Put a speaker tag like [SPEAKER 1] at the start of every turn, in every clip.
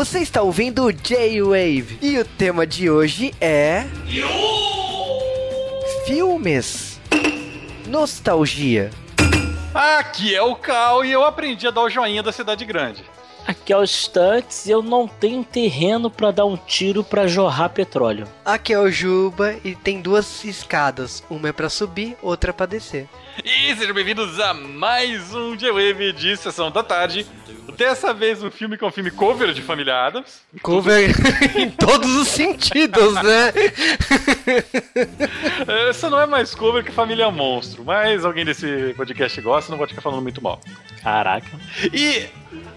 [SPEAKER 1] Você está ouvindo o J-Wave e o tema de hoje é. Filmes. Nostalgia.
[SPEAKER 2] Aqui é o Cal e eu aprendi a dar o joinha da cidade grande.
[SPEAKER 3] Aqui é o Stunts e eu não tenho terreno para dar um tiro para jorrar petróleo.
[SPEAKER 1] Aqui é o Juba e tem duas escadas, uma é para subir, outra para descer.
[SPEAKER 2] E sejam bem-vindos a mais um J-Wave de Sessão da Tarde. Dessa vez um filme que é um filme cover de Família Adams.
[SPEAKER 1] Cover em todos os sentidos, né?
[SPEAKER 2] Essa não é mais cover que Família Monstro, mas alguém desse podcast gosta, não pode ficar falando muito mal.
[SPEAKER 3] Caraca.
[SPEAKER 2] E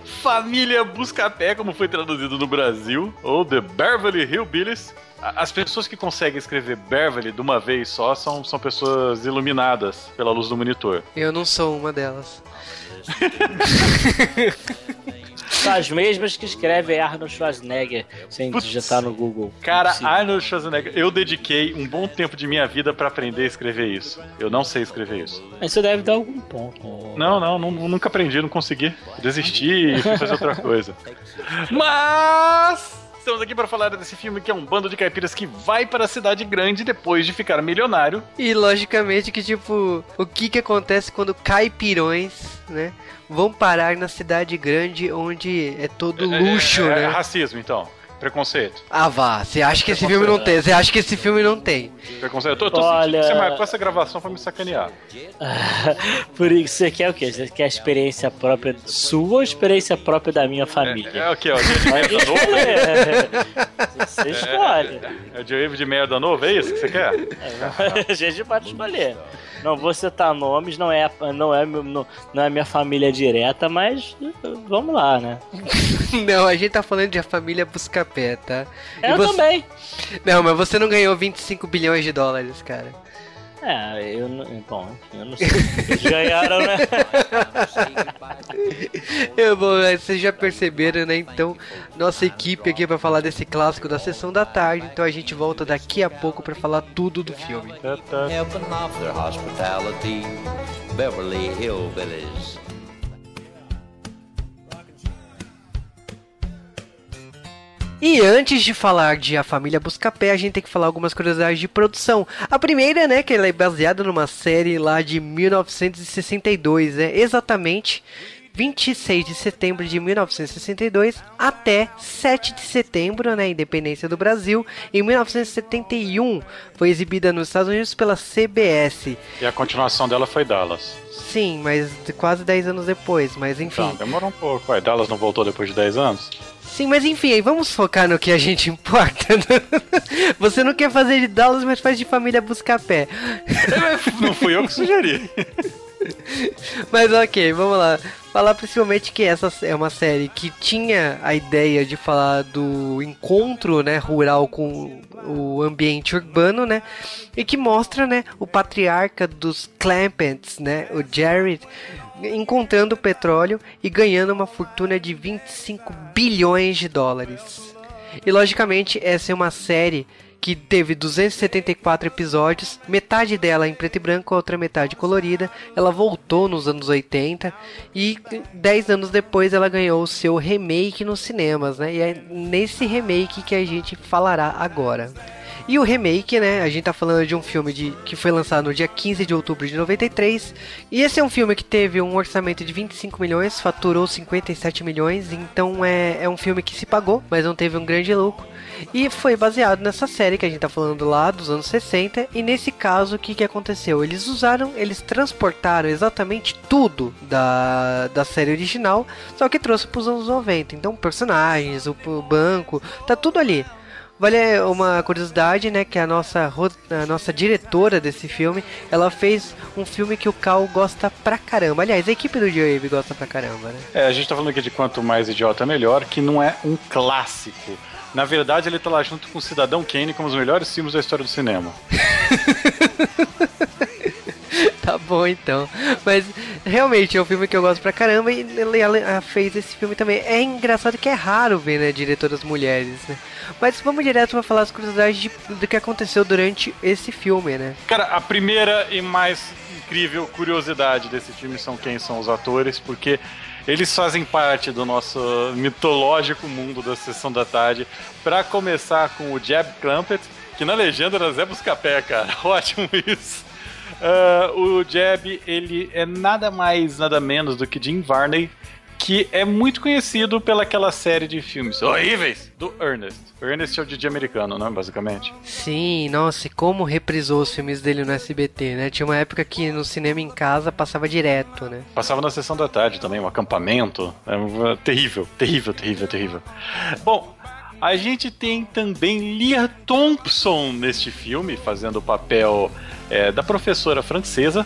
[SPEAKER 2] Família Buscapé, como foi traduzido no Brasil, ou The Beverly Hillbillies. As pessoas que conseguem escrever Beverly de uma vez só são, são pessoas iluminadas pela luz do monitor.
[SPEAKER 1] Eu não sou uma delas.
[SPEAKER 3] São as mesmas que escrevem Arnold Schwarzenegger sem
[SPEAKER 2] Putz.
[SPEAKER 3] digitar no Google.
[SPEAKER 2] Cara. Arnold Schwarzenegger, eu dediquei um bom tempo de minha vida pra aprender a escrever isso. Eu não sei escrever isso.
[SPEAKER 3] Mas Isso deve dar algum ponto.
[SPEAKER 2] Não, não, nu- nunca aprendi, não consegui. Desisti e fui fazer outra coisa. Mas estamos aqui para falar desse filme que é um bando de caipiras que vai para a cidade grande depois de ficar milionário.
[SPEAKER 1] E logicamente que, tipo, o que que acontece quando caipirões, né? Vão parar na cidade grande onde é todo luxo,
[SPEAKER 2] é, é,
[SPEAKER 1] né?
[SPEAKER 2] racismo, então. Preconceito.
[SPEAKER 1] Ah, vá. Você acha que esse filme não tem? Você acha que esse filme não tem?
[SPEAKER 2] Preconceito. Eu tô, tô
[SPEAKER 3] Olha-
[SPEAKER 2] sentindo que você marcou essa gravação pra me sacanear.
[SPEAKER 3] Por isso, você quer o quê? Você quer a experiência própria sua ou a experiência própria da minha
[SPEAKER 2] É,
[SPEAKER 3] família?
[SPEAKER 2] é o que, ó? Dia de novo?
[SPEAKER 3] Você escolhe.
[SPEAKER 2] É o J-Wave de merda novo, é isso que você quer?
[SPEAKER 3] A gente pode escolher. Não vou citar nomes, não é, não é, não, não é minha família direta, mas vamos lá, né?
[SPEAKER 1] Não, a gente tá falando de a família Buscapé, tá? E
[SPEAKER 3] Eu
[SPEAKER 1] você-
[SPEAKER 3] também.
[SPEAKER 1] Não, mas você não ganhou 25 bilhões de dólares, cara.
[SPEAKER 3] É, eu não. Bom, eu não sei. Eles ganharam, né?
[SPEAKER 1] Eu é, vocês já perceberam, né? Então, nossa equipe aqui pra falar desse clássico da sessão da tarde. Então a gente volta daqui a pouco pra falar tudo do filme.
[SPEAKER 2] Tá, tá.
[SPEAKER 4] Beverly Hillbillies.
[SPEAKER 1] E antes de falar de A Família Buscapé, a gente tem que falar algumas curiosidades de produção. A primeira, né, que ela é baseada numa série lá de 1962, né? Exatamente 26 de setembro de 1962 até 7 de setembro, né, independência do Brasil. Em 1971 foi exibida nos Estados Unidos pela CBS.
[SPEAKER 2] E a continuação dela foi Dallas.
[SPEAKER 1] Sim, mas quase 10 anos depois, mas enfim.
[SPEAKER 2] Então, demorou um pouco. Ué, Dallas não voltou depois de 10 anos?
[SPEAKER 1] Sim, mas enfim, aí vamos focar no que a gente importa. Você não quer fazer de Dallas, mas faz de família Buscapé.
[SPEAKER 2] Não fui eu que sugeri.
[SPEAKER 1] Mas ok, vamos lá. Falar principalmente que essa é uma série que tinha a ideia de falar do encontro, né, rural com o ambiente urbano, né, e que mostra, né, o patriarca dos Clampets, né, o Jared, encontrando petróleo e ganhando uma fortuna de 25 bilhões de dólares. E logicamente essa é uma série que teve 274 episódios, metade dela em preto e branco, a outra metade colorida. Ela voltou nos anos 80 e 10 anos depois ela ganhou o seu remake nos cinemas, né? E é nesse remake que a gente falará agora. E o remake, né? A gente tá falando de um filme de, que foi lançado no dia 15 de outubro de 93. E esse é um filme que teve um orçamento de 25 milhões, faturou 57 milhões. Então é, é um filme que se pagou, mas não teve um grande lucro. E foi baseado nessa série que a gente tá falando lá dos anos 60. E nesse caso, o que, que aconteceu? Eles usaram, eles transportaram exatamente tudo da, da série original, só que trouxe pros anos 90. Então, personagens, o, o banco, tá tudo ali. Vale uma curiosidade, né, que a nossa, a nossa diretora desse filme, ela fez um filme que o Cal gosta pra caramba. Aliás, a equipe do Joe gosta pra caramba, né?
[SPEAKER 2] É, a gente tá falando aqui de quanto mais idiota melhor, que não é um clássico. Na verdade, ele tá lá junto com o Cidadão Kane como os melhores filmes da história do cinema.
[SPEAKER 1] Tá bom então. Mas realmente é um filme que eu gosto pra caramba e ele- ela fez esse filme também. É engraçado que é raro ver, né, diretoras mulheres, né? Mas vamos direto pra falar as curiosidades de- do que aconteceu durante esse filme, né?
[SPEAKER 2] Cara, a primeira e mais incrível curiosidade desse filme são quem são os atores, porque Eles fazem parte do nosso mitológico mundo da sessão da tarde. Pra começar com o Jeb Crumpet, que na legenda era Zé Buscapé, cara. Ótimo isso. Uh, o Jeb, ele é nada mais, nada menos do que Jim Varney, que é muito conhecido pelaquela série de filmes horríveis do Ernest. Ernest é o DJ americano, né, basicamente?
[SPEAKER 1] Sim, nossa, e como reprisou os filmes dele no SBT, né? Tinha uma época que no cinema em casa passava direto, né?
[SPEAKER 2] Passava na sessão da tarde também, um acampamento. É terrível, terrível, terrível, terrível. Bom, a gente tem também Lia Thompson neste filme, fazendo o papel é, da professora francesa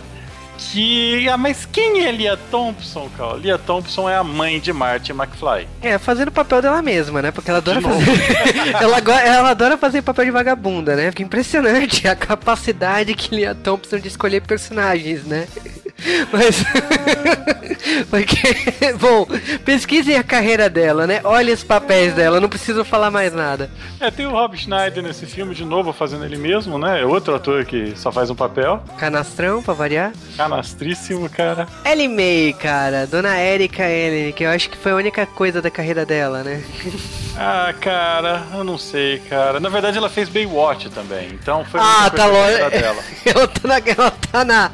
[SPEAKER 2] que. Ah, mas quem é Lia Thompson, cara? Lia Thompson é a mãe de Marty McFly.
[SPEAKER 1] É, fazendo o papel dela mesma, né? Porque ela adora fazer. ela, ela adora fazer papel de vagabunda, né? Fica impressionante a capacidade que Lia Thompson de escolher personagens, né? Mas. Porque. Bom, pesquisem a carreira dela, né? Olhem os papéis dela, não preciso falar mais nada.
[SPEAKER 2] É, tem o Rob Schneider nesse filme de novo fazendo ele mesmo, né? É outro ator que só faz um papel.
[SPEAKER 1] Canastrão, pra variar.
[SPEAKER 2] Canastríssimo, cara.
[SPEAKER 1] Ellie May, cara. Dona Erika Ellie, que eu acho que foi a única coisa da carreira dela, né?
[SPEAKER 2] ah, cara, eu não sei, cara. Na verdade, ela fez Baywatch também, então foi
[SPEAKER 1] ah, tá dela. ela tá, na, ela tá na,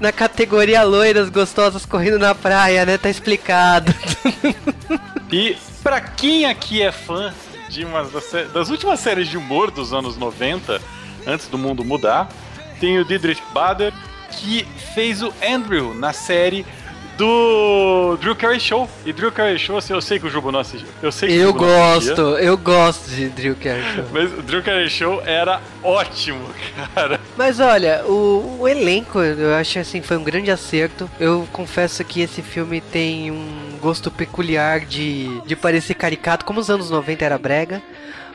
[SPEAKER 1] na categoria loiras gostosas correndo na praia, né? Tá explicado.
[SPEAKER 2] e pra quem aqui é fã de uma das, das últimas séries de humor dos anos 90, antes do mundo mudar, tem o Dietrich Bader, que fez o Andrew na série do Drew Carey Show. E Drew Carey Show, assim, eu sei que o Jubo não assistiu. Eu sei que
[SPEAKER 1] Eu gosto, eu gosto de Drew Carey Show.
[SPEAKER 2] Mas o Drew Carey Show era ótimo, cara.
[SPEAKER 1] Mas olha, o, o elenco, eu acho assim, foi um grande acerto. Eu confesso que esse filme tem um gosto peculiar de, de parecer caricato, como os anos 90 era brega.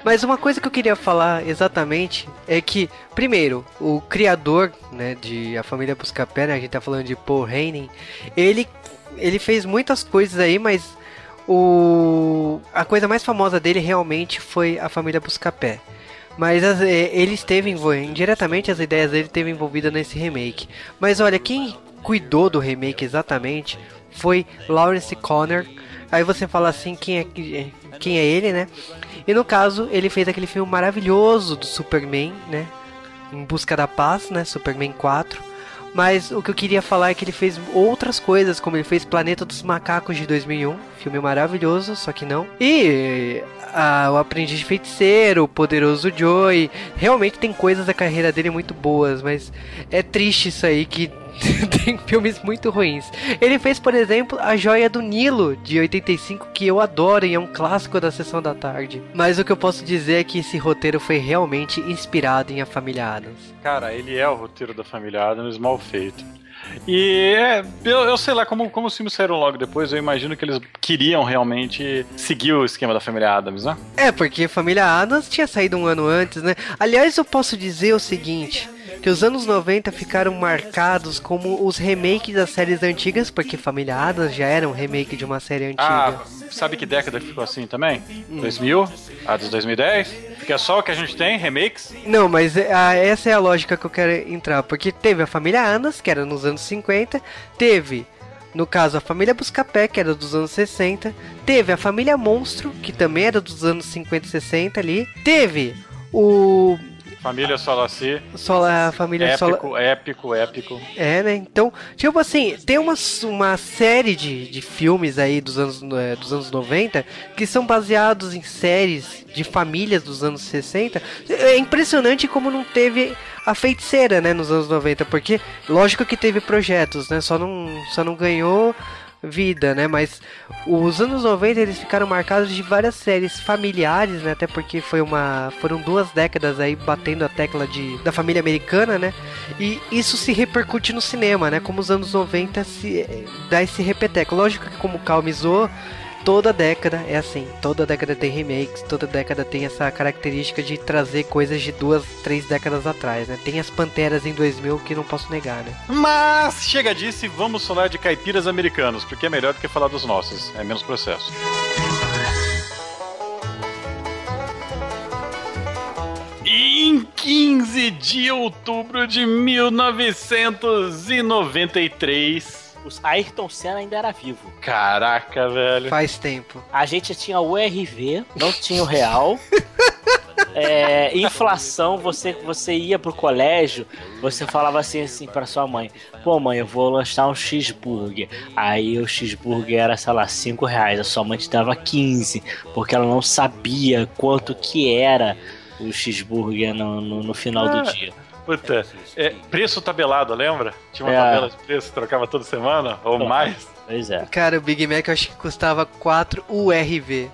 [SPEAKER 1] Mas uma coisa que eu queria falar exatamente é que, primeiro, o criador né, de A Família Buscapé, né, a gente tá falando de Paul Henning, ele, ele fez muitas coisas aí, mas o, a coisa mais famosa dele realmente foi A Família Buscapé. Mas as, é, ele esteve indiretamente as ideias dele esteve envolvida nesse remake. Mas olha, quem cuidou do remake exatamente foi Lawrence Conner. Aí você fala assim, quem é quem é ele, né? E no caso, ele fez aquele filme maravilhoso do Superman, né? Em Busca da Paz, né? Superman 4. Mas o que eu queria falar é que ele fez outras coisas, como ele fez Planeta dos Macacos de 2001, filme maravilhoso, só que não. E O Aprendiz de Feiticeiro, O Poderoso Joey, realmente tem coisas da carreira dele muito boas, mas é triste isso aí que tem filmes muito ruins. Ele fez, por exemplo, A Joia do Nilo, de 85, que eu adoro e é um clássico da sessão da tarde. Mas o que eu posso dizer é que esse roteiro foi realmente inspirado em A Família Adams.
[SPEAKER 2] Cara, ele é o roteiro da Família Adams mal feito. E é, eu, eu, sei lá, como, como os filmes saíram logo depois, eu imagino que eles queriam realmente seguir o esquema da família Adams, né?
[SPEAKER 1] É, porque família Adams tinha saído um ano antes, né? Aliás, eu posso dizer o seguinte: que os anos 90 ficaram marcados como os remakes das séries antigas, porque Família Adams já era um remake de uma série antiga.
[SPEAKER 2] Ah, sabe que década ficou assim também? Hum. 2000? A dos 2010? Porque é só o que a gente tem, remakes?
[SPEAKER 1] Não, mas a, essa é a lógica que eu quero entrar, porque teve a Família Adams, que era nos anos 50, teve no caso, a família Buscapé, que era dos anos 60. Teve a família Monstro, que também era dos anos 50 e 60 ali. Teve o
[SPEAKER 2] Família Solaci.
[SPEAKER 1] Sola, família
[SPEAKER 2] épico,
[SPEAKER 1] Sola...
[SPEAKER 2] épico, épico.
[SPEAKER 1] É, né? Então, tipo assim, tem uma, uma série de, de filmes aí dos anos, é, dos anos 90 que são baseados em séries de famílias dos anos 60. É impressionante como não teve a feiticeira, né, nos anos 90, porque lógico que teve projetos, né? Só não, só não ganhou vida, né? Mas os anos 90 eles ficaram marcados de várias séries familiares, né? Até porque foi uma foram duas décadas aí batendo a tecla de da família americana, né? E isso se repercute no cinema, né? Como os anos 90 se dá esse repeteco. Lógico que como calmizou toda década é assim. Toda década tem remakes, toda década tem essa característica de trazer coisas de duas, três décadas atrás, né? Tem as Panteras em 2000 que não posso negar, né?
[SPEAKER 2] Mas chega disso e vamos falar de caipiras americanos, porque é melhor do que falar dos nossos, é menos processo. Em 15 de outubro de 1993,
[SPEAKER 3] o Ayrton Senna ainda era vivo.
[SPEAKER 2] Caraca, velho.
[SPEAKER 1] Faz tempo.
[SPEAKER 3] A gente tinha o URV, não tinha o real. É, inflação, você, você ia pro colégio, você falava assim assim para sua mãe: Pô, mãe, eu vou lançar um cheeseburger. Aí o cheeseburger era, sei lá, 5 reais. A sua mãe te dava 15, porque ela não sabia quanto que era o cheeseburger no, no, no final do
[SPEAKER 2] Ah.
[SPEAKER 3] dia.
[SPEAKER 2] Puta, é, preço tabelado, lembra? Tinha uma
[SPEAKER 3] É.
[SPEAKER 2] tabela de preço, trocava toda semana, ou
[SPEAKER 3] É.
[SPEAKER 2] mais.
[SPEAKER 3] Pois é.
[SPEAKER 1] Cara, o Big Mac eu acho que custava 4 URV.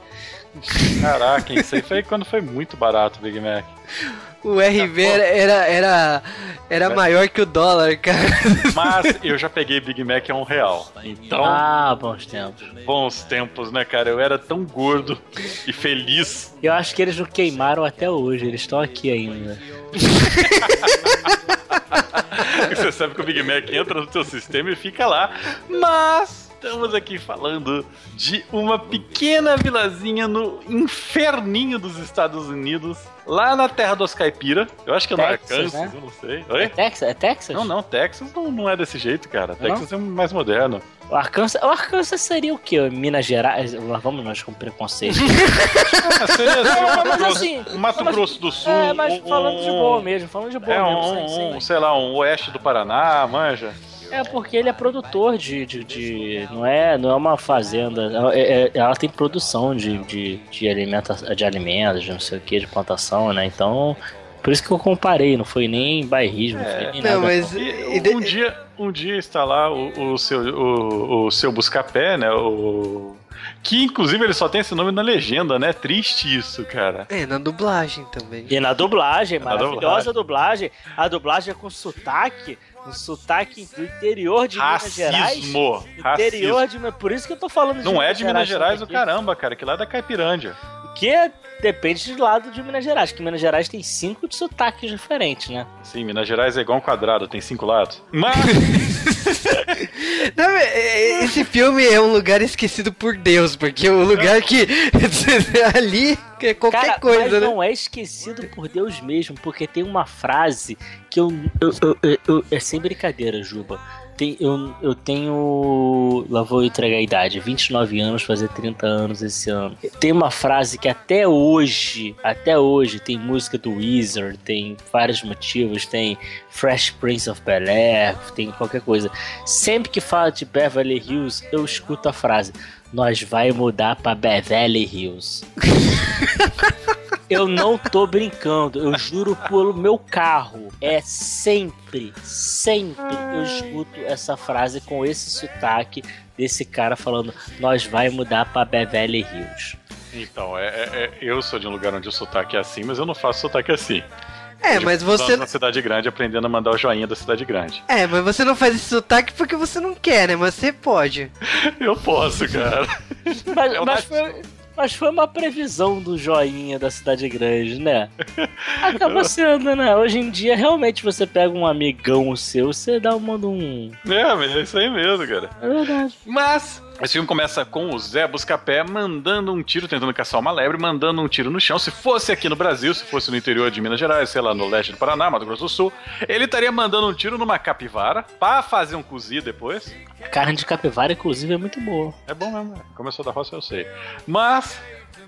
[SPEAKER 2] Caraca, isso aí foi quando foi muito barato o Big Mac.
[SPEAKER 1] O RV era, era, era, era maior que o dólar, cara.
[SPEAKER 2] Mas eu já peguei Big Mac a um real. Então,
[SPEAKER 3] Ah, bons tempos.
[SPEAKER 2] bons tempos, né, cara? Eu era tão gordo e feliz.
[SPEAKER 3] Eu acho que eles não queimaram até hoje, eles estão aqui ainda.
[SPEAKER 2] Você sabe que o Big Mac entra no seu sistema e fica lá. Mas estamos aqui falando de uma pequena vilazinha no inferninho dos Estados Unidos, lá na terra dos caipira. Eu acho que é no
[SPEAKER 3] Texas,
[SPEAKER 2] Arkansas,
[SPEAKER 3] né?
[SPEAKER 2] eu não sei.
[SPEAKER 3] É
[SPEAKER 2] Oi?
[SPEAKER 3] Texas? É Texas?
[SPEAKER 2] Não, não, Texas não, não é desse jeito, cara.
[SPEAKER 3] Não?
[SPEAKER 2] Texas é mais moderno.
[SPEAKER 3] O Arkansas, o Arkansas seria o quê? Minas Gerais? Lá vamos nós com preconceito.
[SPEAKER 2] Ah, seria, seria
[SPEAKER 3] Não, mas assim,
[SPEAKER 2] Mato
[SPEAKER 3] mas-
[SPEAKER 2] Grosso do Sul.
[SPEAKER 3] é, mas
[SPEAKER 2] um-
[SPEAKER 3] falando de boa mesmo, falando de boa
[SPEAKER 2] É
[SPEAKER 3] mesmo.
[SPEAKER 2] um,
[SPEAKER 3] sem-
[SPEAKER 2] um, sei lá, um oeste do Paraná, manja.
[SPEAKER 3] É porque ele é produtor de, de, de- não é não é uma fazenda, é- é- ela tem produção de, de, de, alimenta, de alimentos, de não sei o que, de plantação, né? Então, por isso que eu comparei, não foi nem bairrismo, não foi nem nada.
[SPEAKER 1] Não, mas.
[SPEAKER 2] E
[SPEAKER 1] e de-
[SPEAKER 2] um, dia, um dia está lá o, o seu, o, o seu Buscapé, né? O, que inclusive ele só tem esse nome na legenda, né? Triste isso, cara.
[SPEAKER 1] É, na dublagem também.
[SPEAKER 3] E na dublagem,
[SPEAKER 2] Na
[SPEAKER 3] maravilhosa dublagem, a dublagem é com sotaque, um sotaque do interior de Minas Gerais.
[SPEAKER 2] Racismo.
[SPEAKER 3] Interior
[SPEAKER 2] Racismo.
[SPEAKER 3] de Por isso que eu tô falando de
[SPEAKER 2] Não é de Minas Gerais o
[SPEAKER 3] aqui.
[SPEAKER 2] caramba, cara, que lá é da Caipirândia.
[SPEAKER 3] Que é- depende do lado de Minas Gerais, que Minas Gerais tem cinco de sotaques diferentes, né?
[SPEAKER 2] Sim, Minas Gerais é igual um quadrado, tem cinco lados. Mas
[SPEAKER 1] Não, é- é- esse filme é um lugar esquecido por Deus, porque é um lugar que. ali é qualquer
[SPEAKER 3] Cara,
[SPEAKER 1] coisa,
[SPEAKER 3] mas
[SPEAKER 1] né?
[SPEAKER 3] não é esquecido por Deus mesmo, porque tem uma frase que eu. eu- eu- eu- eu- é sem brincadeira, Juba. Tem, eu, eu tenho. Lá vou entregar a idade, 29 anos, fazer 30 anos esse ano. Tem uma frase que até hoje, até hoje, tem música do Weezer, tem vários motivos, tem Fresh Prince of Bel Air, tem qualquer coisa. Sempre que fala de Beverly Hills, eu escuto a frase: Nós vai mudar pra Beverly Hills. Eu não tô brincando, eu juro pelo meu carro. É sempre, sempre eu escuto essa frase com esse sotaque desse cara falando: Nós vai mudar pra Beverly Hills.
[SPEAKER 2] Então, é, é- é- eu sou de um lugar onde o sotaque é assim, mas eu não faço sotaque assim.
[SPEAKER 1] É, mas
[SPEAKER 2] Tipo,
[SPEAKER 1] você.
[SPEAKER 2] Na cidade grande, aprendendo a mandar o joinha da cidade grande.
[SPEAKER 1] É, mas você não faz esse sotaque porque você não quer, né? Mas você pode.
[SPEAKER 2] Eu posso, cara.
[SPEAKER 3] Mas,
[SPEAKER 2] É
[SPEAKER 3] mas foi, mas foi uma previsão do joinha da cidade grande, né? Acaba sendo, né? Hoje em dia, realmente, você pega um amigão seu, você dá manda um.
[SPEAKER 2] É, mas é isso aí mesmo, cara.
[SPEAKER 3] É verdade.
[SPEAKER 2] Mas esse filme começa com o Zé Buscapé mandando um tiro, tentando caçar uma lebre, mandando um tiro no chão. Se fosse aqui no Brasil, se fosse no interior de Minas Gerais, sei lá, no leste do Paraná, Mato Grosso do Sul, ele estaria mandando um tiro numa capivara pra fazer um cozido depois.
[SPEAKER 3] Carne de capivara, inclusive, é muito boa.
[SPEAKER 2] É bom mesmo, né? começou da roça, eu sei. Mas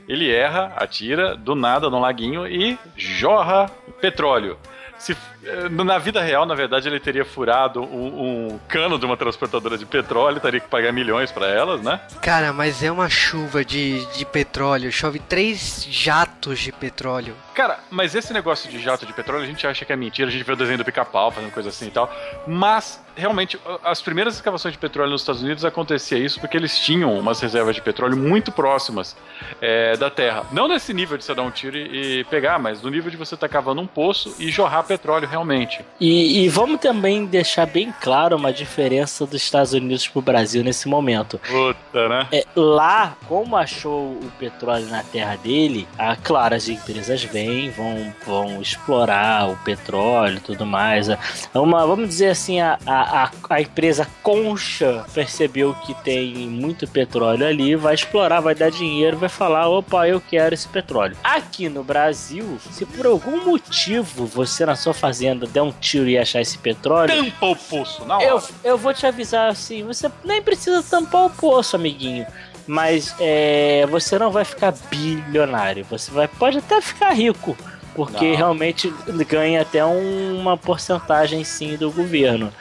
[SPEAKER 2] ele erra, atira do nada no laguinho e jorra petróleo. Se, eh, na vida real, na verdade, ele teria furado um, um cano de uma transportadora de petróleo, teria que pagar milhões pra elas, né?
[SPEAKER 1] Cara, mas é uma chuva de, de petróleo. Chove três jatos de petróleo.
[SPEAKER 2] Cara, mas esse negócio de jato de petróleo a gente acha que é mentira, a gente vê o desenho do pica-pau fazendo coisa assim e tal. Mas, realmente, as primeiras escavações de petróleo nos Estados Unidos acontecia isso porque eles tinham umas reservas de petróleo muito próximas é, da terra. Não nesse nível de você dar um tiro e, e pegar, mas no nível de você estar cavando um poço e jorrar petróleo realmente.
[SPEAKER 3] E, e vamos também deixar bem claro uma diferença dos Estados Unidos pro Brasil nesse momento.
[SPEAKER 2] Puta, né?
[SPEAKER 3] É, lá, como achou o petróleo na terra dele, ah, claro, as empresas vêm, vão, vão explorar o petróleo e tudo mais. É uma, vamos dizer assim, a, a, a, empresa Concha percebeu que tem muito petróleo ali, vai explorar, vai dar dinheiro, vai falar: opa, eu quero esse petróleo. Aqui no Brasil, se por algum motivo você na sua fazenda der um tiro e achar esse petróleo.
[SPEAKER 2] Tampa o poço, hora.
[SPEAKER 3] Eu, eu vou te avisar assim: você nem precisa tampar o poço, amiguinho. Mas é, você não vai ficar bilionário. Você vai, pode até ficar rico. Porque
[SPEAKER 2] Não.
[SPEAKER 3] realmente ganha até um- uma porcentagem sim do governo.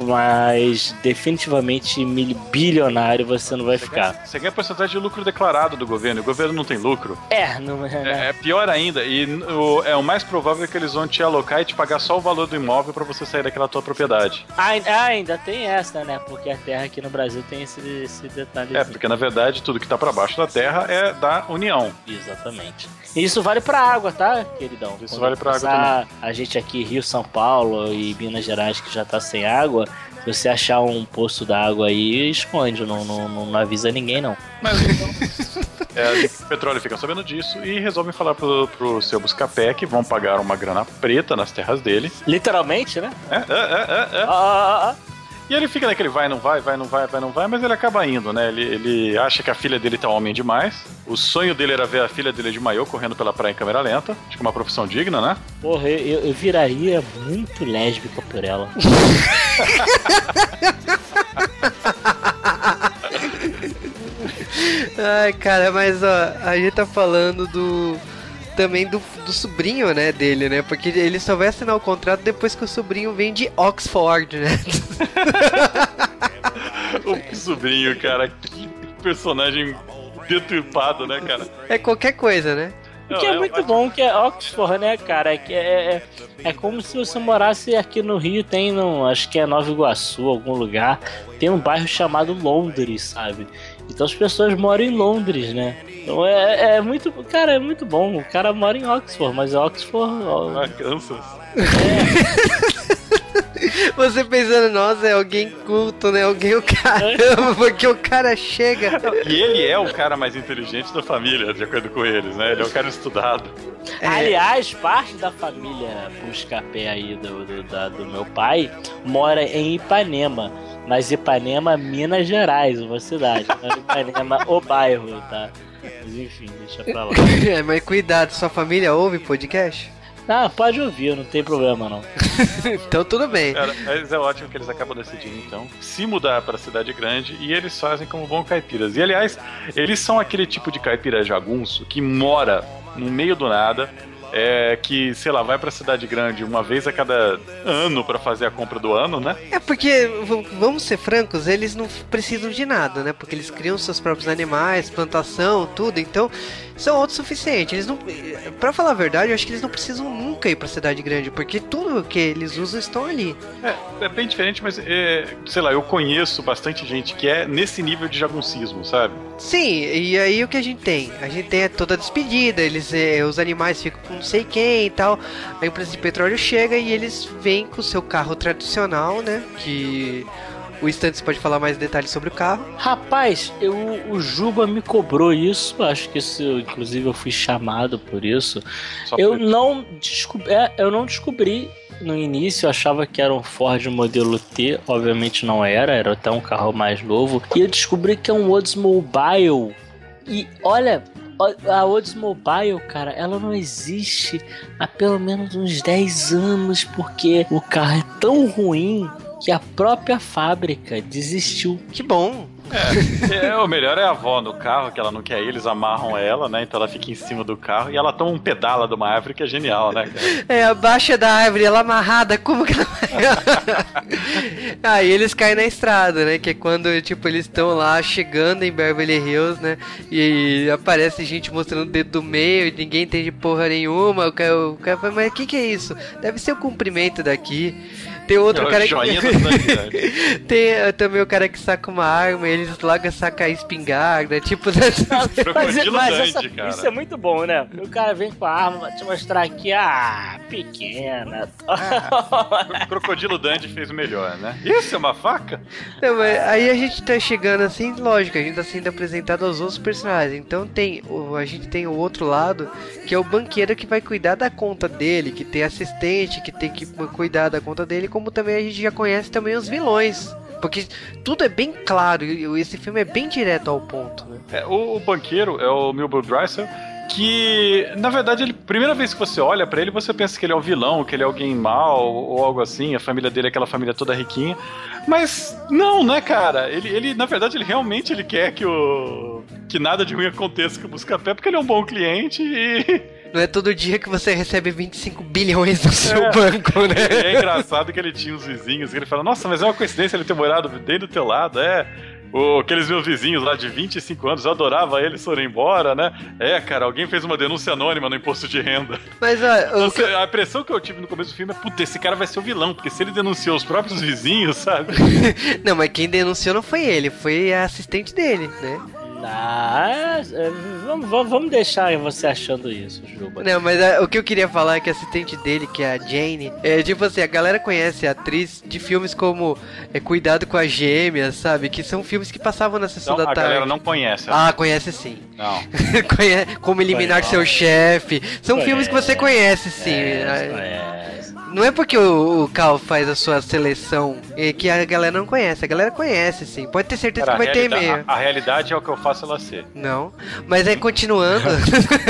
[SPEAKER 3] Mas definitivamente bilionário você não vai
[SPEAKER 2] Você
[SPEAKER 3] ficar.
[SPEAKER 2] ganha, você ganha porcentagem de lucro declarado do governo. e O governo não tem lucro.
[SPEAKER 3] É, não é.
[SPEAKER 2] É, é pior ainda. E o, é o mais provável que eles vão te alocar e te pagar só o valor do imóvel pra você sair daquela tua propriedade.
[SPEAKER 3] Ah, ainda tem essa, né? Porque a terra aqui no Brasil tem esse, esse detalhe.
[SPEAKER 2] É, porque na verdade tudo que tá pra baixo da terra é da União.
[SPEAKER 3] Exatamente. E isso vale pra água, tá, queridão?
[SPEAKER 2] Isso
[SPEAKER 3] Quando
[SPEAKER 2] vale pra água
[SPEAKER 3] começar A gente aqui, Rio, São Paulo e Minas Gerais, que já tá sem água, você achar um poço d'água aí, esconde, não, não, não, não avisa ninguém, não.
[SPEAKER 2] Mas então. É, o petróleo fica sabendo disso e resolvem falar pro, pro seu Buscapé que vão pagar uma grana preta nas terras dele.
[SPEAKER 3] Literalmente, né?
[SPEAKER 2] É, é, é, é, é.
[SPEAKER 3] Ah, ah, ah.
[SPEAKER 2] E ele fica naquele vai, não vai, vai, não vai, vai, não vai, mas ele acaba indo, né? Ele, ele acha que a filha dele tá homem demais. O sonho dele era ver a filha dele de maiô correndo pela praia em câmera lenta. Acho que é uma profissão digna, né?
[SPEAKER 3] Porra, eu, eu- eu viraria muito lésbica por ela.
[SPEAKER 1] Ai, cara, mas ó, a gente tá falando do. Também do, do sobrinho, né, dele, né? Porque ele só vai assinar o contrato depois que o sobrinho vem de Oxford, né?
[SPEAKER 2] O sobrinho, cara, que personagem deturpado, né, cara?
[SPEAKER 1] É qualquer coisa, né?
[SPEAKER 3] O que é muito bom, que é Oxford, né, cara? É, que é, é, é como se você morasse aqui no Rio, tem, no, acho que é Nova Iguaçu, algum lugar, tem um bairro chamado Londres, sabe? Então as pessoas moram em Londres, né? Então é, é muito. Cara, é muito bom. O cara mora em Oxford, mas Oxford. ó,
[SPEAKER 2] Ah, Kansas.
[SPEAKER 1] Você pensando, nossa, é alguém culto, né? Alguém o caramba, porque o cara chega.
[SPEAKER 2] E ele é o cara mais inteligente da família, de acordo com eles, né? Ele é o cara estudado.
[SPEAKER 1] É,
[SPEAKER 3] Aliás, parte da família Buscapé aí do, do, da- do meu pai mora em Ipanema. Mas Ipanema, Minas Gerais, uma cidade. Não é Ipanema, o bairro, tá? Mas enfim, deixa pra lá.
[SPEAKER 1] é, mas cuidado, sua família ouve podcast?
[SPEAKER 3] Ah, pode ouvir, não tem problema não.
[SPEAKER 1] então tudo bem.
[SPEAKER 2] Cara, mas é ótimo que eles acabam decidindo, então, se mudar pra cidade grande e eles fazem como bons caipiras. E, aliás, eles são aquele tipo de caipira jagunço que mora no meio do nada, é, que, sei lá, vai pra cidade grande uma vez a cada ano pra fazer a compra do ano, né?
[SPEAKER 1] É porque, vamos ser francos, eles não precisam de nada, né? Porque eles criam seus próprios animais, plantação, tudo, então são autossuficientes. Eles não. Pra falar a verdade, eu acho que eles não precisam nunca ir pra cidade grande, porque tudo que eles usam estão ali.
[SPEAKER 2] É, é bem diferente, mas, é, sei lá, eu conheço bastante gente que é nesse nível de jaguncismo, sabe?
[SPEAKER 1] Sim, e aí o que a gente tem? A gente tem toda a despedida, eles, eh, os animais ficam com não sei quem e tal. A empresa de petróleo chega e eles vêm com o seu carro tradicional, né? Que o Stantes pode falar mais detalhes sobre o carro.
[SPEAKER 3] Rapaz, eu, o Juba me cobrou isso, acho que isso, inclusive eu fui chamado por isso.
[SPEAKER 2] Só
[SPEAKER 3] Eu não, descobri, é, eu não descobri no início, eu achava que era um Ford modelo T, obviamente não era, era até um carro mais novo. E eu descobri que é um Oldsmobile. E olha, o- a Oldsmobile, cara, ela não existe há pelo menos uns 10 anos, porque o carro é tão ruim que a própria fábrica desistiu.
[SPEAKER 1] Que bom!
[SPEAKER 2] É, o melhor é a avó no carro, que ela não quer ir, eles amarram ela, né? Então ela fica em cima do carro e ela toma um pedala de uma árvore que é genial, né? cara?
[SPEAKER 1] É, a baixa da árvore, ela amarrada, como que ela vai? Aí eles caem na estrada, né? Que é quando, tipo, eles estão lá chegando em Beverly Hills, né? E aparece gente mostrando o dedo do meio e ninguém entende porra nenhuma. O cara, o cara fala, mas o que que é isso? Deve ser o comprimento daqui. Tem outro
[SPEAKER 2] É
[SPEAKER 1] cara que...
[SPEAKER 2] cidade.
[SPEAKER 1] Tem eh, também o cara que saca uma arma, eles logo sacam a espingarda, tipo...
[SPEAKER 2] Crocodilo
[SPEAKER 3] mas
[SPEAKER 2] Dundee,
[SPEAKER 3] essa-
[SPEAKER 2] cara.
[SPEAKER 3] isso é muito bom, né? O cara vem com a arma pra te mostrar aqui, ah, pequena.
[SPEAKER 2] O Crocodilo Dandy fez o melhor, né? Isso é uma faca?
[SPEAKER 1] Não, mas aí a gente tá chegando assim, lógico, a gente tá sendo apresentado aos outros personagens. Então tem, o, a gente tem o outro lado, que é o banqueiro que vai cuidar da conta dele, que tem assistente, que tem que cuidar da conta dele, como também a gente já conhece também os vilões. Porque tudo é bem claro, esse filme é bem direto ao ponto. Né?
[SPEAKER 2] É, o, o banqueiro é o Milbo Dreissel, que na verdade primeira vez que você olha pra ele você pensa que ele é um vilão que ele é alguém mal ou algo assim a família dele é aquela família toda riquinha mas não né cara ele, ele na verdade ele realmente ele quer que o que nada de ruim aconteça com o Buscapé porque ele é um bom cliente e
[SPEAKER 1] Não é todo dia que você recebe 25 bilhões no seu
[SPEAKER 2] É.
[SPEAKER 1] banco,
[SPEAKER 2] E
[SPEAKER 1] né?
[SPEAKER 2] é engraçado que ele tinha uns vizinhos que ele fala, nossa, mas é uma coincidência ele ter morado bem do teu lado, é. O, aqueles meus vizinhos lá de 25 anos, eu adorava eles foram embora, né? É, cara, alguém fez uma denúncia anônima no imposto de renda.
[SPEAKER 1] Mas ó, o que-
[SPEAKER 2] Você- a impressão que eu tive no começo do filme é, puta, esse cara vai ser o vilão, porque se ele denunciou os próprios vizinhos, sabe?
[SPEAKER 1] Não, mas quem denunciou não foi ele, foi a assistente dele, né?
[SPEAKER 3] Ah, é, vamos, vamos deixar você achando isso, Juba.
[SPEAKER 1] Não, mas ah, o que eu queria falar é que a assistente dele, que é a Jane, é tipo assim, a galera conhece a atriz de filmes como é, Cuidado com as Gêmeas, sabe? Que são filmes que passavam na sessão
[SPEAKER 2] Então,
[SPEAKER 1] da
[SPEAKER 2] a
[SPEAKER 1] tarde.
[SPEAKER 2] galera não conhece.
[SPEAKER 1] Ah, conhece sim.
[SPEAKER 2] Não.
[SPEAKER 1] Como eliminar
[SPEAKER 3] Conhece.
[SPEAKER 1] seu chefe. São
[SPEAKER 3] Conhece.
[SPEAKER 1] filmes que você conhece sim.
[SPEAKER 3] É, é.
[SPEAKER 1] Não é porque o, o Cal faz a sua seleção e que a galera não conhece. A galera conhece sim. Pode ter certeza
[SPEAKER 2] Cara,
[SPEAKER 1] que vai ter e-mail.
[SPEAKER 2] a- a realidade é o que eu faço ela ser.
[SPEAKER 1] Não. Mas aí continuando,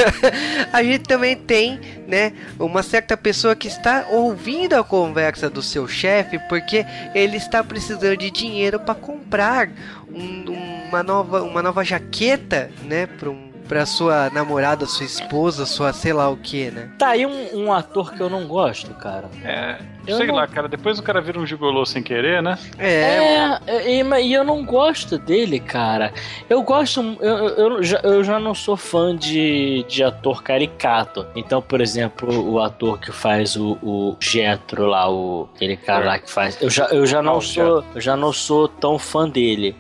[SPEAKER 1] a gente também tem, né, uma certa pessoa que está ouvindo a conversa do seu chefe porque ele está precisando de dinheiro para comprar um- uma nova uma nova jaqueta, né, para um para sua namorada, sua esposa, sua sei lá o que, né?
[SPEAKER 3] Tá aí um, um ator que eu não gosto, cara.
[SPEAKER 2] É.
[SPEAKER 3] Eu
[SPEAKER 2] sei
[SPEAKER 3] não-
[SPEAKER 2] lá, cara, depois o cara vira um gigolô sem querer, né?
[SPEAKER 1] É,
[SPEAKER 3] É, e, e eu não gosto dele, cara. Eu gosto. Eu, eu, eu já, eu já não sou fã de, de ator caricato. Então, por exemplo, o ator que faz o, o Jetro lá, o, aquele cara lá que faz. Eu já, eu já não
[SPEAKER 2] Ah, o
[SPEAKER 3] sou. Eu já não sou tão fã dele.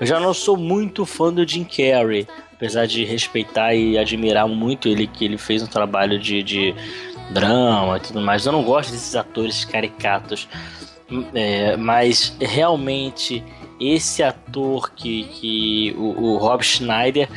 [SPEAKER 3] Eu já não sou muito fã do Jim Carrey. Apesar de respeitar e admirar muito ele, que ele fez um trabalho de, de drama e tudo mais. Eu não gosto desses atores caricatos. É, mas realmente esse ator que, que o, o Rob Schneider,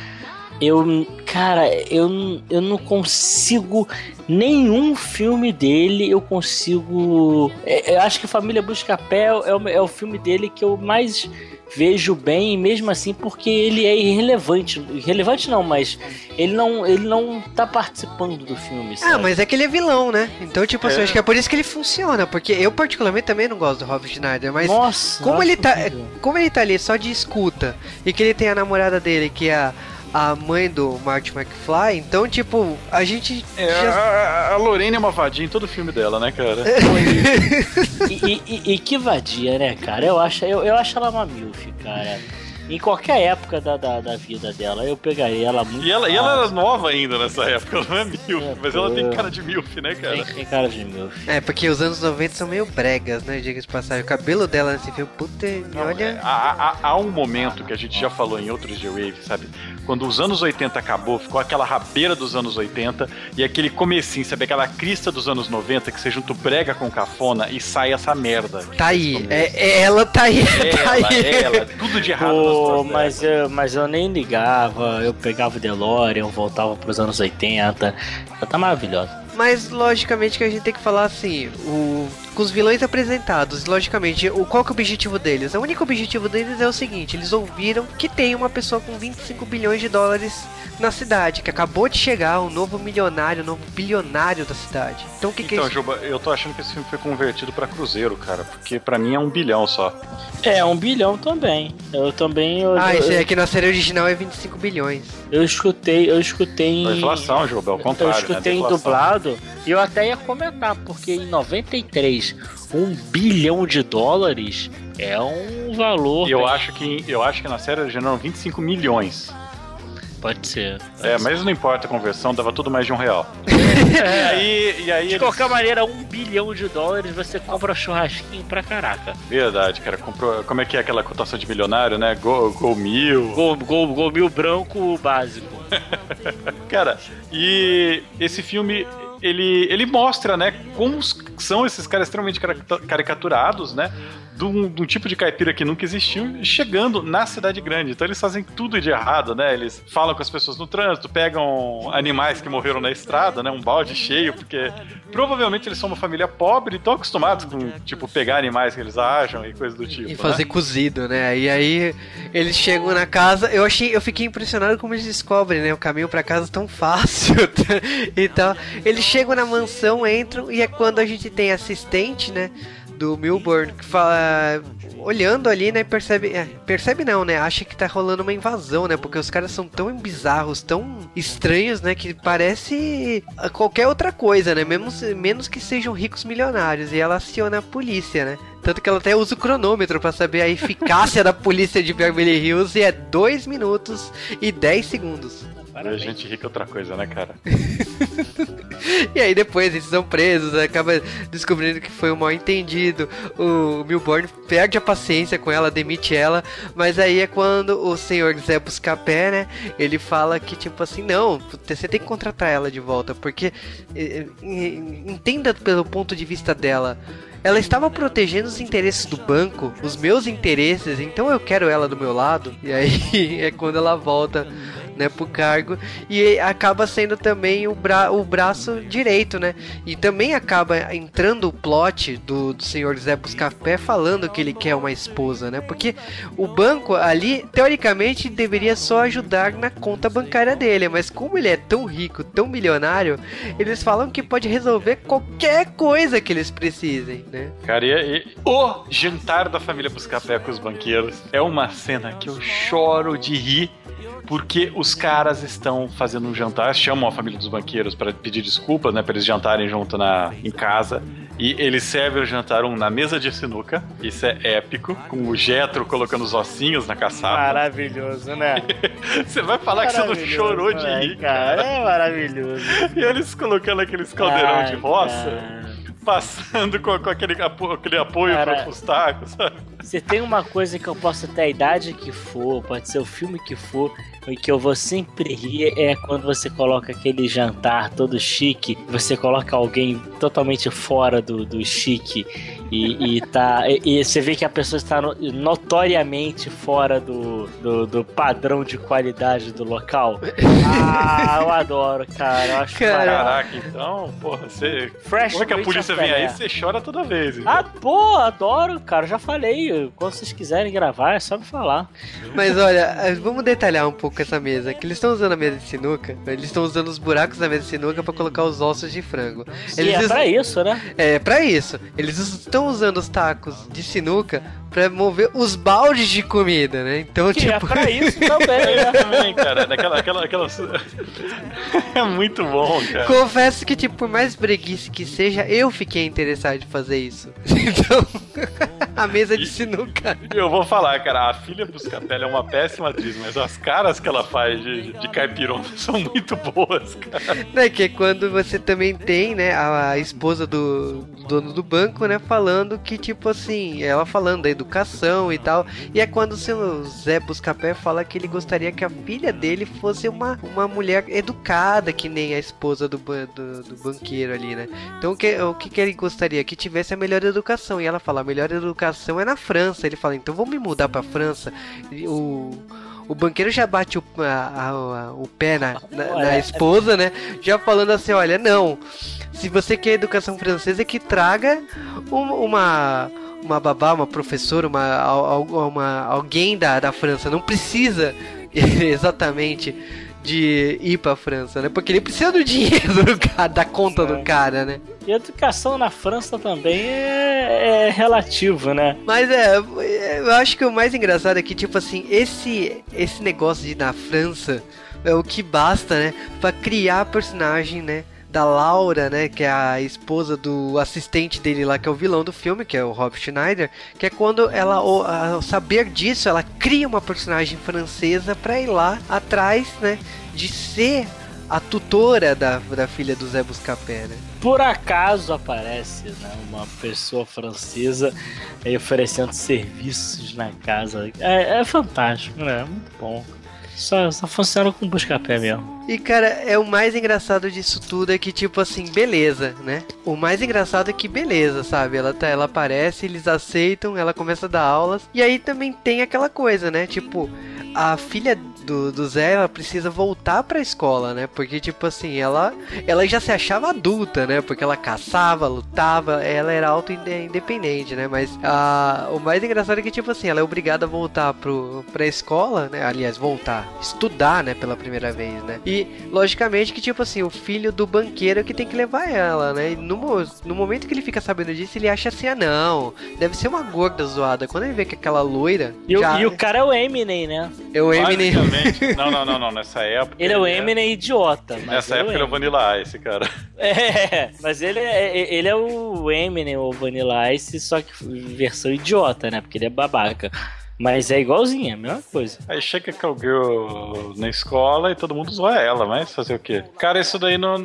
[SPEAKER 3] eu, cara, eu, eu não consigo nenhum filme dele eu consigo. é, eu acho que Família Busca Pé é, o- é o filme dele que eu mais vejo bem, mesmo assim porque ele é irrelevante. Irrelevante não, mas ele não, ele não tá participando do filme.
[SPEAKER 1] Ah,
[SPEAKER 3] sabe?
[SPEAKER 1] mas é que ele é vilão, né? Então, tipo assim,
[SPEAKER 2] É.
[SPEAKER 1] acho que é por isso que ele funciona, porque eu particularmente também não gosto do Rob Schneider, mas
[SPEAKER 3] Nossa,
[SPEAKER 1] como ele tá- como ele tá ali só de escuta e que ele tem a namorada dele, que é a, a mãe do Marty McFly, então, tipo, a gente
[SPEAKER 2] É,
[SPEAKER 1] já...
[SPEAKER 2] a, a Lorena é uma vadinha em todo filme dela, né, cara?
[SPEAKER 3] E, e- e- e que vadia, né, cara? Eu acho, eu, eu acho ela uma milf, cara. Em qualquer época da, da, da vida dela, eu pegaria ela muito.
[SPEAKER 2] E ela, e ela era nova ainda nessa época, ela não é milf,
[SPEAKER 3] É,
[SPEAKER 2] mas ela tem cara de milf, né, cara?
[SPEAKER 3] Tem, tem cara de milf.
[SPEAKER 1] É, porque os anos 90 são meio bregas, né? Diga-se de passagem. O cabelo dela nesse filme, puta,
[SPEAKER 2] Não, é,
[SPEAKER 1] olha...
[SPEAKER 2] há, há- há um momento que a gente já falou em outros G-Wave, sabe? Quando os anos 80 acabou, ficou aquela rabeira dos anos 80 e aquele comecinho, sabe? Aquela crista dos anos 90 que você junta o brega com cafona e sai essa merda.
[SPEAKER 1] Tá aí, é, é- ela tá aí, tá
[SPEAKER 2] Ela,
[SPEAKER 1] aí.
[SPEAKER 2] ela, tudo de errado
[SPEAKER 3] Pô, mas eu, mas eu nem ligava, eu pegava o DeLorean, voltava pros anos 80. Ela tá maravilhosa.
[SPEAKER 1] Mas logicamente que a gente tem que falar assim, o com os vilões apresentados, logicamente, o qual que é o objetivo deles? O único objetivo deles é o seguinte, eles ouviram que tem uma pessoa com 25 bilhões de dólares na cidade, que acabou de chegar, um novo milionário, um novo bilionário da cidade. Então o que, que é
[SPEAKER 2] Então,
[SPEAKER 1] isso?
[SPEAKER 2] Juba, eu tô achando que esse filme foi convertido pra Cruzeiro, cara, porque pra mim é um bilhão só.
[SPEAKER 3] É, um bilhão também. Eu também. Eu,
[SPEAKER 1] Ah, esse aqui na série original é 25 bilhões.
[SPEAKER 3] eu escutei, eu escutei
[SPEAKER 2] A
[SPEAKER 3] em.
[SPEAKER 2] inflação, Juba, é o
[SPEAKER 3] Eu
[SPEAKER 2] contrário,
[SPEAKER 3] escutei
[SPEAKER 2] né?
[SPEAKER 3] dublado e eu até ia comentar, porque em 93, um bilhão de dólares é um valor.
[SPEAKER 2] E eu
[SPEAKER 3] bem-
[SPEAKER 2] acho que eu acho que na série original eram 25 milhões.
[SPEAKER 3] Pode ser.
[SPEAKER 2] É, mas não importa a conversão, dava tudo mais de um real. e aí, e aí
[SPEAKER 3] De
[SPEAKER 2] eles-
[SPEAKER 3] qualquer maneira, um bilhão de dólares você compra churrasquinho pra caraca.
[SPEAKER 2] Verdade, cara. Comprou, como é que é aquela cotação de milionário, né? Go, go mil.
[SPEAKER 3] Gol, gol, gol mil branco básico.
[SPEAKER 2] Cara, e esse filme, ele, ele mostra, né, como são esses caras extremamente carica- caricaturados, né? De um, de um tipo de caipira que nunca existiu chegando na cidade grande. Então eles fazem tudo de errado, né? Eles falam com as pessoas no trânsito, pegam animais que morreram na estrada, né? Um balde cheio, porque provavelmente eles são uma família pobre e estão acostumados com, tipo, pegar animais que eles acham e coisa do tipo.
[SPEAKER 1] E fazer
[SPEAKER 2] né?
[SPEAKER 1] cozido, né? E aí eles chegam na casa, eu achei, eu fiquei impressionado como eles descobrem, né? O caminho para casa tão fácil e tal. Eles chegam na mansão, entram e é quando a gente tem assistente, né? Do Milburn, que fala. Olhando ali, né? Percebe. É, percebe não, né? Acha que tá rolando uma invasão, né? Porque os caras são tão bizarros, tão estranhos, né? Que parece qualquer outra coisa, né? Menos, menos que sejam ricos milionários. E ela aciona a polícia, né? Tanto que ela até usa o cronômetro para saber a eficácia da polícia de Beverly Hills e é 2 minutos e 10 segundos.
[SPEAKER 2] Parabéns. A gente rica é outra coisa, né, cara?
[SPEAKER 1] e aí depois eles são presos, acaba descobrindo que foi um mal entendido. O Milborn perde a paciência com ela, demite ela, mas aí é quando o senhor Zé Buscapé, né? Ele fala que tipo assim, não, você tem que contratar ela de volta, porque entenda pelo ponto de vista dela. Ela estava protegendo os interesses do banco, os meus interesses, então eu quero ela do meu lado. E aí é quando ela volta né, pro cargo e acaba sendo também o, bra o braço direito, né? E também acaba entrando o plot do, do senhor Zé Buscapé falando que ele quer uma esposa, né? Porque o banco ali, teoricamente, deveria só ajudar na conta bancária dele, mas como ele é tão rico, tão milionário, eles falam que pode resolver qualquer coisa que eles precisem, né?
[SPEAKER 2] Cara, e, e o jantar da família Buscapé com os banqueiros é uma cena que eu choro de rir porque os caras estão fazendo um jantar, chamam a família dos banqueiros para pedir desculpas, né, para eles jantarem junto na, em casa. E eles servem o jantar um na mesa de sinuca. Isso é épico. Com o Jetro colocando os ossinhos na caçapa.
[SPEAKER 3] Maravilhoso, né?
[SPEAKER 2] você vai falar que você não chorou de rir, cara.
[SPEAKER 3] É maravilhoso.
[SPEAKER 2] e eles colocando aqueles caldeirão Ai, de roça. Cara passando com, com aquele, aquele apoio para os tacos, sabe?
[SPEAKER 3] Se tem uma coisa que eu posso ter a idade que for, pode ser o filme que for, e que eu vou sempre rir é quando você coloca aquele jantar todo chique, você coloca alguém totalmente fora do, do chique e, e tá. E, e, você vê que a pessoa está notoriamente fora do, do, do, padrão de qualidade do local. Ah, eu adoro, cara. Eu acho
[SPEAKER 2] Caraca, então, porra, você. Fresh Como é que a polícia vem aí, você chora toda vez. Então.
[SPEAKER 3] Ah, pô, adoro, cara. Já falei. Quando vocês quiserem gravar, é só me falar.
[SPEAKER 1] Mas olha, vamos detalhar um pouco essa mesa. Que eles estão usando a mesa de sinuca, eles estão usando os buracos da mesa de sinuca para colocar os ossos de frango.
[SPEAKER 3] Eles é pra isso, né?
[SPEAKER 1] É, pra isso. Eles estão usando os tacos de sinuca pra mover os baldes de comida, né? Então,
[SPEAKER 3] que
[SPEAKER 1] tipo.
[SPEAKER 3] É pra isso também, né?
[SPEAKER 2] também, cara. Naquela, aquela, aquela... é muito bom, cara.
[SPEAKER 1] Confesso que, tipo, por mais breguice que seja, eu fiquei interessado em fazer isso. Então, a mesa de sinuca.
[SPEAKER 2] Eu vou falar, cara, a filha Buscapé é uma péssima atriz, mas as caras que ela faz de, de caipirona são muito boas, cara.
[SPEAKER 1] Né, que é quando você também tem, né, a, esposa do, do dono do banco, né, falando que, tipo assim, ela falando da educação e tal. E é quando o seu Zé Buscapé fala que ele gostaria que a filha dele fosse uma, uma mulher educada, que nem a esposa do, do, do banqueiro ali, né? Então o que, o que, que ele gostaria? Que tivesse a melhor educação. E ela fala, a melhor educação é na França. Ele fala, então vamos me mudar pra França. O o banqueiro já bate o, a, a, o pé na, na, na, esposa, né? Já falando assim, olha, não. Se você quer educação francesa, que traga uma uma babá, uma professora, uma, uma alguém da, da França. Não precisa exatamente de ir pra França, né? Porque ele precisa do dinheiro do cara, da conta é. do cara, né?
[SPEAKER 3] E a educação na França também é, é relativo, né?
[SPEAKER 1] Mas é, eu acho que o mais engraçado é que, tipo assim, esse, esse negócio de ir na França é o que basta, né? Pra criar personagem, né? Da Laura, né, que é a esposa do assistente dele lá, que é o vilão do filme, que é o Rob Schneider, que é quando ela, ao saber disso, ela cria uma personagem francesa para ir lá atrás, né, de ser a tutora da, da filha do Zé Buscapé, né?
[SPEAKER 3] Por acaso aparece né, uma pessoa francesa oferecendo serviços na casa. É, é fantástico, né? Muito bom. Só, só funciona com busca-pé mesmo.
[SPEAKER 1] E cara, é o mais engraçado disso tudo é que tipo assim, beleza, né? O mais engraçado é que beleza, sabe? Ela tá, ela aparece, eles aceitam, ela começa a dar aulas. E aí também tem aquela coisa, né? Tipo, a filha do, do Zé, ela precisa voltar pra escola, né? Porque, tipo assim, ela, ela já se achava adulta, né? Porque ela caçava, lutava, ela era auto-independente, né? Mas a, o mais engraçado é que, tipo assim, ela é obrigada a voltar pro, pra escola, né? Aliás, voltar, estudar, né? Pela primeira vez, né? E, logicamente, que, tipo assim, o filho do banqueiro é que tem que levar ela, né? E no, no momento que ele fica sabendo disso, ele acha assim, ah, não, deve ser uma gorda zoada. Quando ele vê que aquela loira.
[SPEAKER 3] E,
[SPEAKER 1] já...
[SPEAKER 3] o, e o cara é o Eminem, né?
[SPEAKER 1] É o Eminem.
[SPEAKER 2] Não, não, não, não. Nessa época.
[SPEAKER 3] Ele é o Eminem idiota. mas
[SPEAKER 2] Nessa
[SPEAKER 3] é
[SPEAKER 2] época ele é o. Vanilla Ice, cara.
[SPEAKER 3] É, mas ele é, ele é o Eminem, o Vanilla Ice, só que versão idiota, né? Porque ele é babaca. Mas é igualzinho, é a mesma coisa.
[SPEAKER 2] Aí chega Cowgirl na escola e todo mundo zoa ela, mas fazer o quê? Cara, isso daí não.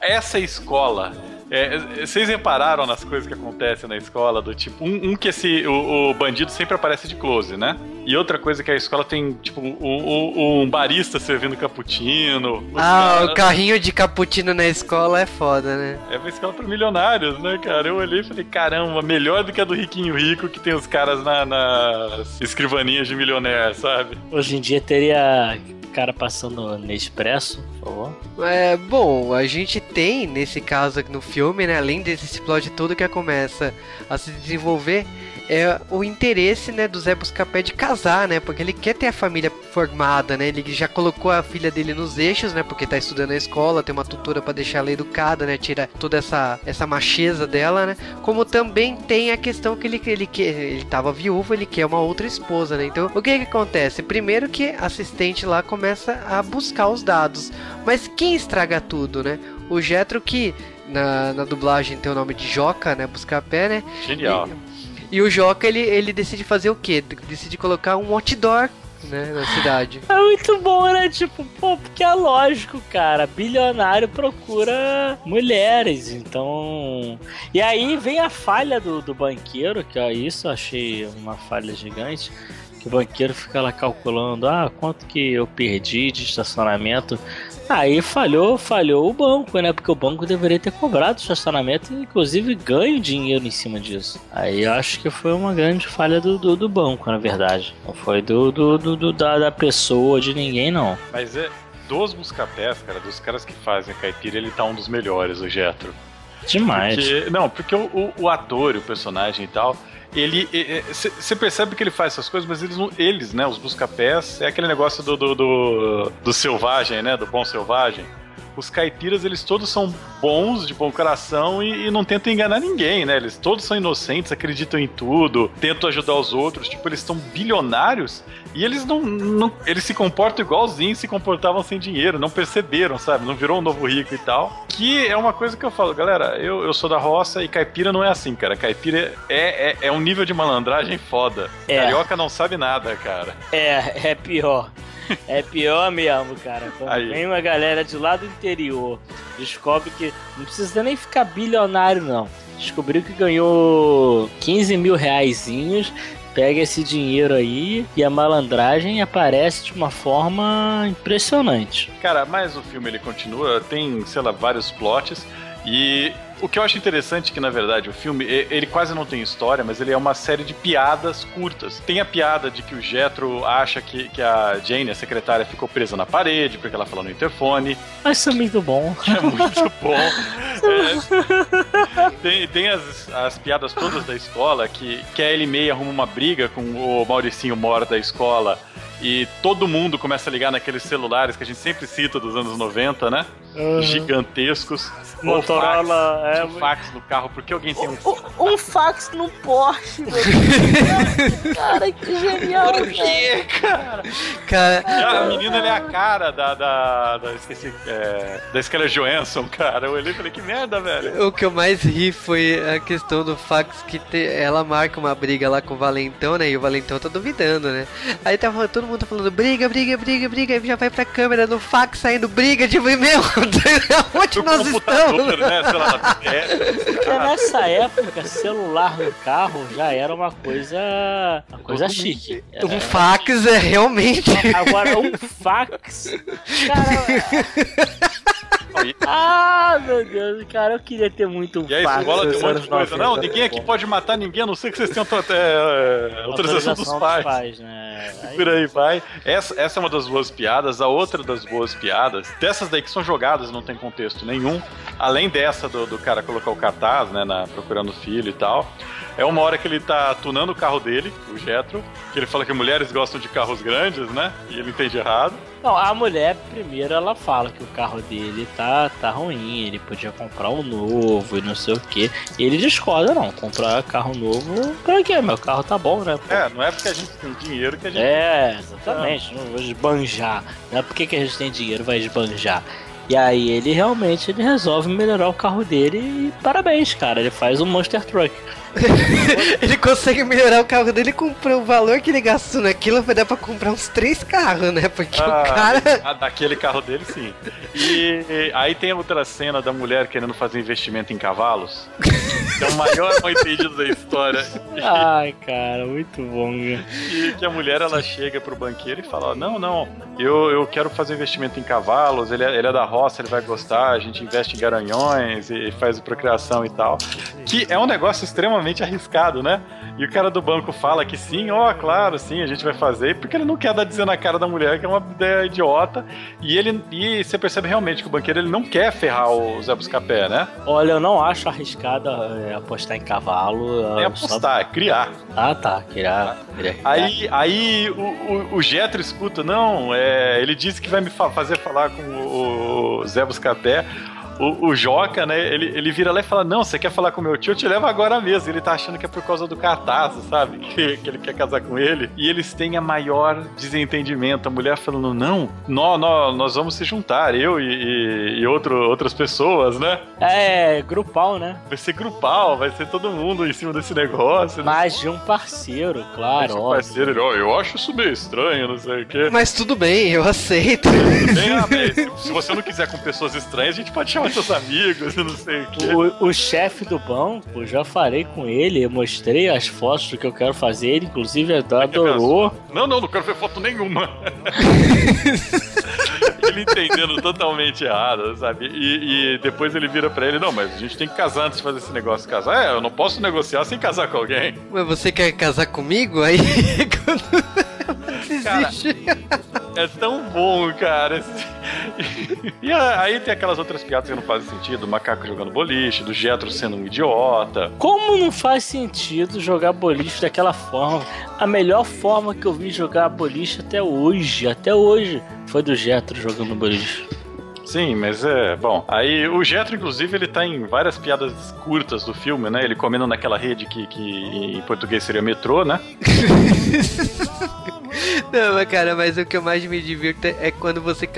[SPEAKER 2] Essa escola. É, vocês repararam nas coisas que acontecem na escola? Do tipo, um, um que esse. O, o bandido sempre aparece de close, né? E outra coisa que a escola tem, tipo, um, um- um barista servindo cappuccino.
[SPEAKER 1] Ah,
[SPEAKER 2] caras-
[SPEAKER 1] o carrinho de cappuccino na escola é foda, né?
[SPEAKER 2] É uma escola pra milionários, né, cara? Eu olhei e falei, caramba, melhor do que a do Riquinho Rico, que tem os caras na- nas escrivaninhas de milionaire, sabe?
[SPEAKER 3] Hoje em dia teria cara passando no Expresso, por favor.
[SPEAKER 1] É, bom, a gente tem, nesse caso no filme, né, além desse plot todo que começa a se desenvolver, é o interesse, né, do Zé Buscapé de casar, né, porque ele quer ter a família formada, né, ele já colocou a filha dele nos eixos, né, porque tá estudando na escola, tem uma tutora pra deixar ela educada, né, tira toda essa, essa macheza dela, né, como também tem a questão que ele, ele, quer, ele tava viúvo, ele quer uma outra esposa, né, então o que que acontece? Primeiro que a assistente lá começa a buscar os dados, mas quem estraga tudo, né? O Jetro que na, na dublagem tem o nome de Joca, né? Buscapé, né?
[SPEAKER 2] Genial.
[SPEAKER 1] E, e o Joca ele, ele decide fazer o quê? Decide colocar um outdoor, né? Na cidade.
[SPEAKER 3] É muito bom, né? Tipo, pô, porque é lógico, cara. Bilionário procura mulheres, então. E aí vem a falha do, do banqueiro, que ó, isso eu achei uma falha gigante. Que o banqueiro fica lá calculando, ah, quanto que eu perdi de estacionamento. Aí falhou, falhou o banco, né? Porque o banco deveria ter cobrado o estacionamento e inclusive ganho dinheiro em cima disso. Aí eu acho que foi uma grande falha do, do, do banco, na verdade. Não foi do, do, do, da, da pessoa, de ninguém, não.
[SPEAKER 2] Mas é dos buscapés, cara, dos caras que fazem caipira, ele tá um dos melhores, o Getro.
[SPEAKER 3] Demais.
[SPEAKER 2] Porque- não, porque o, o- o ator, o personagem e tal, ele. Você percebe que ele faz essas coisas, mas eles, não, eles né? Os buscapés, é aquele negócio do, do, do, do selvagem, né? Do bom selvagem. Os caipiras, eles todos são bons, de bom coração e, e não tentam enganar ninguém, né? Eles todos são inocentes, acreditam em tudo, tentam ajudar os outros. Tipo, eles são bilionários e eles não, não- Eles se comportam igualzinho se comportavam sem dinheiro, não perceberam, sabe? Não virou um novo rico e tal. Que é uma coisa que eu falo, galera, eu, eu sou da roça e caipira não é assim, cara. Caipira é, é, é um nível de malandragem foda.
[SPEAKER 3] É.
[SPEAKER 2] Carioca não sabe nada, cara.
[SPEAKER 3] É, é pior. É pior mesmo, cara. Quando
[SPEAKER 2] Aí.
[SPEAKER 3] vem uma galera de lá do interior, descobre que não precisa nem ficar bilionário, não. Descobriu que ganhou 15 mil reaisinhos, pega esse dinheiro aí e a malandragem aparece de uma forma impressionante.
[SPEAKER 2] Cara, mas o filme ele continua, tem, sei lá, vários plots. E o que eu acho interessante é que, na verdade, o filme, ele quase não tem história, mas ele é uma série de piadas curtas. Tem a piada de que o Jetro acha que, que a Jane, a secretária, ficou presa na parede porque ela falou no interfone.
[SPEAKER 3] Mas isso é muito bom.
[SPEAKER 2] É muito bom. É, tem tem as, as piadas todas da escola que, que a Ellie May arruma uma briga com o Mauricinho Mora da escola e todo mundo começa a ligar naqueles celulares que a gente sempre cita dos anos 90, né? Gigantescos. Ou
[SPEAKER 3] Motorola,
[SPEAKER 2] fax,
[SPEAKER 3] é,
[SPEAKER 2] um fax no carro, porque alguém tem um
[SPEAKER 3] Um, fax no Porsche, Deus. Cara, que genial.
[SPEAKER 2] Por quê, cara?
[SPEAKER 1] Cara,
[SPEAKER 2] E a menina é a cara da. da. da, esqueci, é, da Scarlett Johansson, cara. Eu olhei e falei, que merda, velho.
[SPEAKER 1] o que eu mais ri foi a questão do fax que te- ela marca uma briga lá com o Valentão, né? E o Valentão tá duvidando, né? Aí tava todo mundo mundo falando briga, briga, briga, briga, e já vai pra câmera no fax saindo briga, tipo, e meu, onde nós estamos?
[SPEAKER 2] né? Sei lá.
[SPEAKER 3] Porque nessa época, celular no carro já era uma coisa. Uma coisa chique.
[SPEAKER 1] Um fax é realmente.
[SPEAKER 3] Agora, um fax. Cara. Ah, meu Deus, cara, eu queria ter muito
[SPEAKER 2] E aí você bola tem um monte de coisa.
[SPEAKER 3] 90.
[SPEAKER 2] Não, ninguém aqui pode matar ninguém, a não ser que vocês tenham até é, autorização dos pais.
[SPEAKER 3] né? Aí-
[SPEAKER 2] Por aí vai. Essa, essa é uma das boas piadas. A outra das boas piadas, dessas daí que são jogadas, não tem contexto nenhum. Além dessa do, do cara colocar o cartaz, né, na, procurando o filho e tal. É uma hora que ele tá tunando o carro dele, o Jetro, que ele fala que mulheres gostam de carros grandes, né? E ele entende errado.
[SPEAKER 3] Não, a mulher, primeiro, ela fala que o carro dele tá, tá ruim, ele podia comprar um novo e não sei o que. Ele discorda, não. Comprar carro novo, pra quê? Meu carro tá bom, né? pô?
[SPEAKER 2] É, não é porque a gente tem dinheiro que a gente.
[SPEAKER 3] É, exatamente. Não vou esbanjar. Não é porque que a gente tem dinheiro, vai esbanjar. E aí ele realmente ele resolve melhorar o carro dele e parabéns, cara. Ele faz um Monster Truck.
[SPEAKER 1] ele consegue melhorar o carro dele com o valor que ele gastou naquilo, vai dar pra comprar uns três carros, né? Porque
[SPEAKER 2] Ah,
[SPEAKER 1] o cara.
[SPEAKER 2] ah, daquele carro dele, sim. E, e aí tem outra cena da mulher querendo fazer investimento em cavalos. Que é o maior mal entendido da história.
[SPEAKER 3] Ai, cara, muito bom, cara.
[SPEAKER 2] E que a mulher ela chega pro banqueiro e fala: Não, não, eu, eu quero fazer investimento em cavalos, ele é, ele é da roça, ele vai gostar, a gente investe em garanhões e faz procriação e tal. Que é um negócio extremamente arriscado, né? E o cara do banco fala que sim, ó, claro, sim, a gente vai fazer, porque ele não quer dar dizer na cara da mulher que é uma ideia idiota. E ele e você percebe realmente que o banqueiro ele não quer ferrar o Zé Buscapé, né?
[SPEAKER 3] Olha, eu não acho arriscado é, apostar em cavalo.
[SPEAKER 2] É
[SPEAKER 3] só-
[SPEAKER 2] apostar, é criar.
[SPEAKER 3] Ah, tá. Queria criar.
[SPEAKER 2] Aí, aí o, o, o Jetro escuta, não, é, ele disse que vai me fa- fazer falar com o, o Zé Buscapé. O, o Joca, né, ele, ele vira lá e fala, não, você quer falar com meu tio? Eu te levo agora mesmo. Ele tá achando que é por causa do cartaz, sabe? Que, que ele quer casar com ele. E eles têm a maior desentendimento. A mulher falando, não, nó, nó, nós vamos se juntar, eu e, e, e outro, outras pessoas, né?
[SPEAKER 3] É, grupal, né?
[SPEAKER 2] Vai ser grupal, vai ser todo mundo em cima desse negócio.
[SPEAKER 3] Mas de um parceiro, claro,
[SPEAKER 2] Seu
[SPEAKER 3] óbvio.
[SPEAKER 2] parceiro, ó, eu acho isso meio estranho, não sei o quê.
[SPEAKER 1] Mas tudo bem, eu aceito.
[SPEAKER 2] Bem, ah, se- se você não quiser com pessoas estranhas, a gente pode chamar seus amigos, eu não sei o quê.
[SPEAKER 3] O, o chefe do banco, já falei com ele, eu mostrei as fotos do que eu quero fazer, ele inclusive adorou.
[SPEAKER 2] Não, não, não quero ver foto nenhuma. ele entendendo totalmente errado, sabe? E, e depois ele vira pra ele, não, mas a gente tem que casar antes de fazer esse negócio de casar. É, eu não posso negociar sem casar com alguém.
[SPEAKER 1] Mas você quer casar comigo? Aí quando
[SPEAKER 2] Cara,
[SPEAKER 1] desiste.
[SPEAKER 2] É tão bom, cara. E aí tem aquelas outras piadas que não fazem sentido, o macaco jogando boliche, do Jetro sendo um idiota.
[SPEAKER 3] Como não faz sentido jogar boliche daquela forma? A melhor forma que eu vi jogar boliche até hoje, até hoje, foi do Jetro jogando boliche.
[SPEAKER 2] Sim, mas é. Bom, aí o Jetro, inclusive, ele tá em várias piadas curtas do filme, né? Ele comendo naquela rede que, que em português seria metrô, né?
[SPEAKER 1] Não, mas cara, mas o que eu mais me divirto é quando você.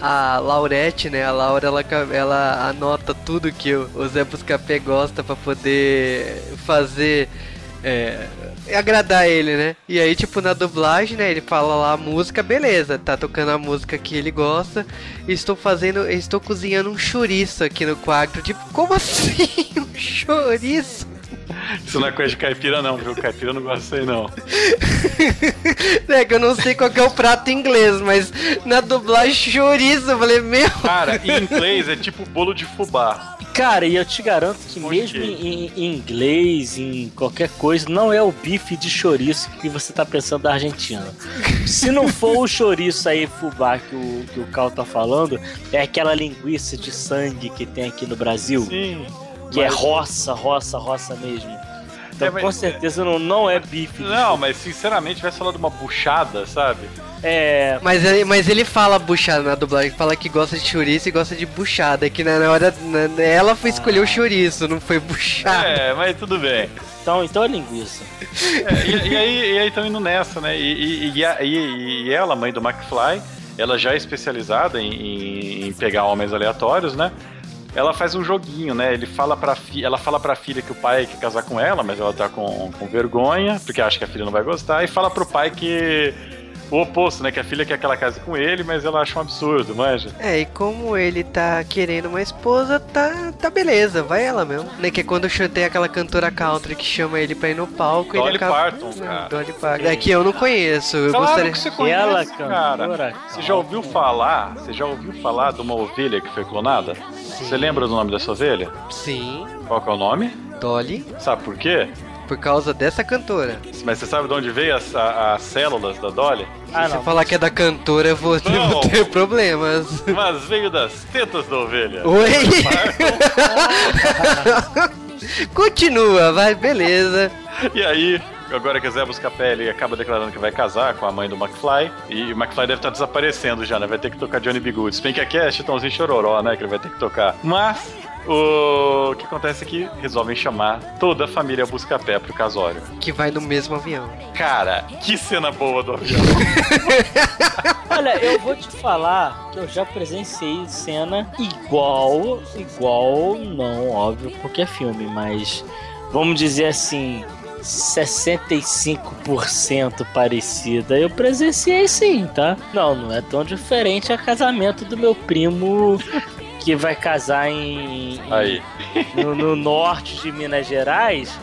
[SPEAKER 1] A Laurette, né? A Laura, ela, ela anota tudo que o o Zé Buscapé gosta pra poder fazer. É, agradar ele, né? E aí, tipo, na dublagem, né? Ele fala lá a música, beleza, tá tocando a música que ele gosta. Estou fazendo. Estou cozinhando um chouriço aqui no quarto. Tipo, como assim? Um chouriço?
[SPEAKER 2] Isso não é coisa de caipira, não, viu? Caipira não gosta aí, não.
[SPEAKER 1] É que eu não sei qual que é o prato em inglês, mas na dublagem chouriço, eu falei, meu.
[SPEAKER 2] Cara, em inglês é tipo bolo de fubá.
[SPEAKER 3] Cara, e eu te garanto que mesmo em, em inglês, em qualquer coisa, não é o bife de chouriço que você tá pensando da Argentina. Se não for o chouriço aí, fubá, que o, que o Cal tá falando, é aquela linguiça de sangue que tem aqui no Brasil,
[SPEAKER 2] Sim.
[SPEAKER 3] Que é
[SPEAKER 2] mas-
[SPEAKER 3] roça, roça, roça mesmo. Então,
[SPEAKER 2] É, mas-
[SPEAKER 3] com certeza não, não é bife. de
[SPEAKER 2] Não, mas sinceramente, tivesse falado uma buchada, sabe?
[SPEAKER 3] É.
[SPEAKER 1] Mas ele, mas ele fala buchada na dublagem, fala que gosta de chouriço e gosta de buchada, que na, na hora na- ela foi escolher o chouriço, não foi buchada.
[SPEAKER 2] É, mas tudo bem.
[SPEAKER 3] Então, então é linguiça.
[SPEAKER 2] É, e, e aí e aí estão indo nessa, né? E, e, e, a- e- e ela, mãe do McFly, ela já é especializada em, em- em pegar homens aleatórios, né? Ela faz um joguinho, né? Ele fala pra fi, ela fala pra filha que o pai quer casar com ela, mas ela tá com, com vergonha, porque acha que a filha não vai gostar, e fala pro pai que o oposto, né? Que a filha quer que ela case com ele, mas ela acha um absurdo, manja.
[SPEAKER 1] É, e como ele tá querendo uma esposa, tá, tá beleza, vai ela mesmo. Né, que é quando tem aquela cantora country que chama ele pra ir no palco
[SPEAKER 2] Dolly
[SPEAKER 1] ele acaba...
[SPEAKER 2] Parton,
[SPEAKER 1] Não,
[SPEAKER 2] cara.
[SPEAKER 1] Dolly Parton. É que eu não conheço, eu
[SPEAKER 2] Claro
[SPEAKER 1] gostaria...
[SPEAKER 2] que você conhece,
[SPEAKER 3] Ela,
[SPEAKER 2] cara.
[SPEAKER 3] cantora,
[SPEAKER 2] Você já ouviu falar? Você já ouviu falar de uma ovelha que foi clonada? Você lembra do nome dessa ovelha?
[SPEAKER 1] Sim,
[SPEAKER 2] Qual que é o nome?
[SPEAKER 1] Dolly,
[SPEAKER 2] Sabe por quê?
[SPEAKER 1] Por causa dessa cantora.
[SPEAKER 2] Mas você sabe de onde veio as, a- as células da Dolly?
[SPEAKER 3] Ah,
[SPEAKER 1] Se você
[SPEAKER 3] não.
[SPEAKER 1] falar que é da cantora, eu vou, eu
[SPEAKER 2] Não.
[SPEAKER 1] vou ter problemas.
[SPEAKER 2] Mas veio das tetas da ovelha.
[SPEAKER 1] Oi? Continua, vai, beleza.
[SPEAKER 2] E aí, agora que o Zé Buscapé ele acaba declarando que vai casar com a mãe do McFly. E o McFly deve estar desaparecendo já, né? Vai ter que tocar Johnny B. Good. Se bem que aqui é Chitãozinho Chororó, né? Que ele vai ter que tocar. Mas. O que acontece é que resolvem chamar toda a família Buscapé pro casório.
[SPEAKER 1] Que vai no mesmo avião.
[SPEAKER 2] Cara, que cena boa do avião.
[SPEAKER 3] Olha, eu vou te falar que eu já presenciei cena igual, igual, não, óbvio, porque é filme, mas vamos dizer assim, 65% parecida. Eu presenciei sim, tá? Não, não é tão diferente a casamento do meu primo que vai casar em, em- no, no norte de Minas Gerais.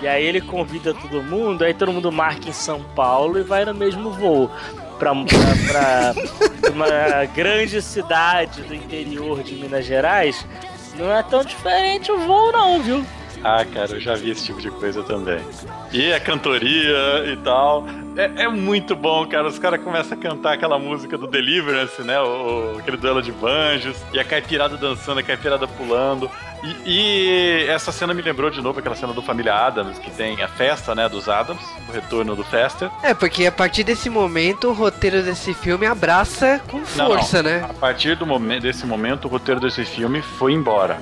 [SPEAKER 3] E aí ele convida todo mundo, aí todo mundo marca em São Paulo e vai no mesmo voo. Pra uma grande cidade do interior de Minas Gerais, não é tão diferente o voo não, viu?
[SPEAKER 2] Ah, cara, eu já vi esse tipo de coisa também. E a cantoria e tal. É, é muito bom, cara. Os caras começam a cantar aquela música do Deliverance, né? O, o- aquele duelo de banjos. E a caipirada dançando, a caipirada pulando. E, e essa cena me lembrou de novo aquela cena do Família Adams, que tem a festa, né, dos Adams, o retorno do Fester.
[SPEAKER 1] É, porque a partir desse momento o roteiro desse filme abraça com
[SPEAKER 2] Não,
[SPEAKER 1] força,
[SPEAKER 2] não.
[SPEAKER 1] né?
[SPEAKER 2] A partir do momento, desse momento, o roteiro desse filme foi embora.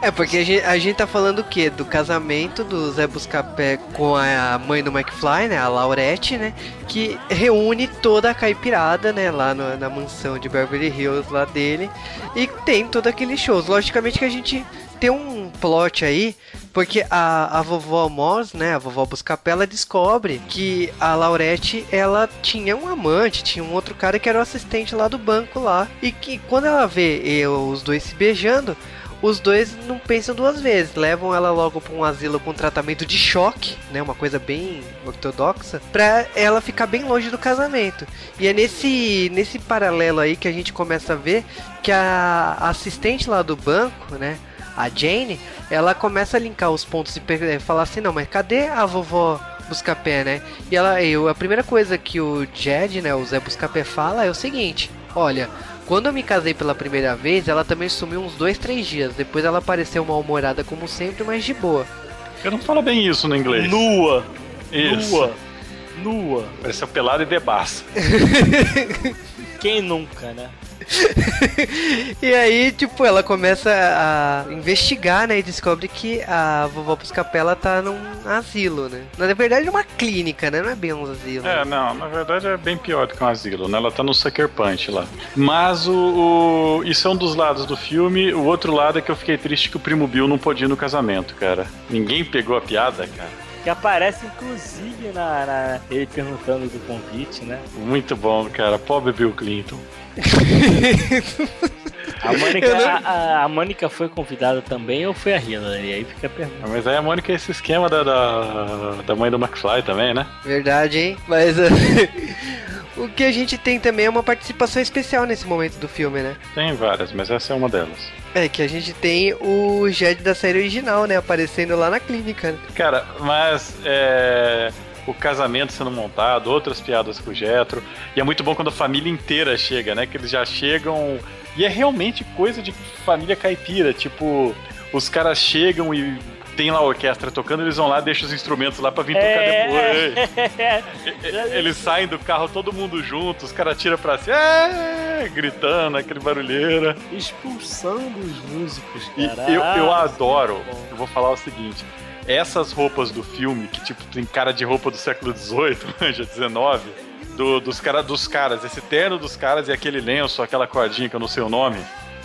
[SPEAKER 1] É, porque a gente, a gente tá falando o quê? Do casamento do Zé Buscapé com a mãe do McFly, né? A Laurette, né? Que reúne toda a caipirada, né? Lá no- na mansão de Beverly Hills lá dele. E tem todo aquele shows. Logicamente que a gente tem um plot aí. Porque a, a vovó Moss, né, a vovó Buscapé, ela descobre que a Laurette, ela tinha um amante, tinha um outro cara que era o assistente lá do banco lá. E que quando ela vê eh, os dois se beijando, os dois não pensam duas vezes, levam ela logo para um asilo com tratamento de choque, né, uma coisa bem ortodoxa, pra ela ficar bem longe do casamento. E é nesse nesse paralelo aí que a gente começa a ver que a assistente lá do banco, né, a Jane, ela começa a linkar os pontos e eh, falar assim, não, mas cadê a vovó Buscapé, né? E ela, eu, a primeira coisa que o Jed, né, o Zé Buscapé fala é o seguinte, olha, quando eu me casei pela primeira vez, ela também sumiu uns dois, três dias. Depois ela apareceu mal-humorada como sempre, mas de boa.
[SPEAKER 2] Eu não falo bem isso no inglês.
[SPEAKER 3] Nua,
[SPEAKER 2] Isso.
[SPEAKER 3] nua, nua.
[SPEAKER 2] Pareceu pelado e debaça.
[SPEAKER 3] Quem nunca, né?
[SPEAKER 1] e aí, tipo, ela começa a investigar, né? E descobre que a vovó Buscapela tá num asilo, né? Na verdade, é uma clínica, né? Não é bem um asilo.
[SPEAKER 2] É, não, na verdade é bem pior do que um asilo, né? Ela tá no Sucker Punch lá. Mas o, o- Isso é um dos lados do filme. O outro lado é que eu fiquei triste que o primo Bill não podia ir no casamento, cara. Ninguém pegou a piada, cara.
[SPEAKER 3] Que aparece inclusive na, na- ele perguntando do convite, né?
[SPEAKER 2] Muito bom, cara. Pobre Bill Clinton.
[SPEAKER 3] A Mônica,
[SPEAKER 1] não-
[SPEAKER 3] a, a- a Mônica foi convidada também ou foi a Hillary? Aí fica a pergunta.
[SPEAKER 2] Mas aí a Mônica é esse esquema da, da, da mãe do McFly também, né?
[SPEAKER 1] Verdade, hein? Mas o que a gente tem também é uma participação especial nesse momento do filme, né?
[SPEAKER 2] Tem várias, mas essa é uma delas.
[SPEAKER 1] É que a gente tem o Jed da série original, né? Aparecendo lá na clínica. né?
[SPEAKER 2] Cara, mas é, o casamento sendo montado, outras piadas com o Jetro. E é muito bom quando a família inteira chega, né? Que eles já chegam. E é realmente coisa de família caipira. Tipo, os caras chegam e tem lá a orquestra tocando, eles vão lá, deixam os instrumentos lá pra vir tocar depois.
[SPEAKER 3] É,
[SPEAKER 2] Eles saem do carro todo mundo junto, os caras tiram pra cima, é, gritando, aquele barulheira.
[SPEAKER 3] expulsando os músicos,
[SPEAKER 2] E
[SPEAKER 3] cara.
[SPEAKER 2] eu, eu
[SPEAKER 3] Ah,
[SPEAKER 2] adoro, eu vou falar o seguinte: essas roupas do filme, que tipo tem cara de roupa do século XVIII, manja, 19, do, dos, cara, dos caras, esse terno dos caras e aquele lenço, aquela cordinha que eu não sei o nome.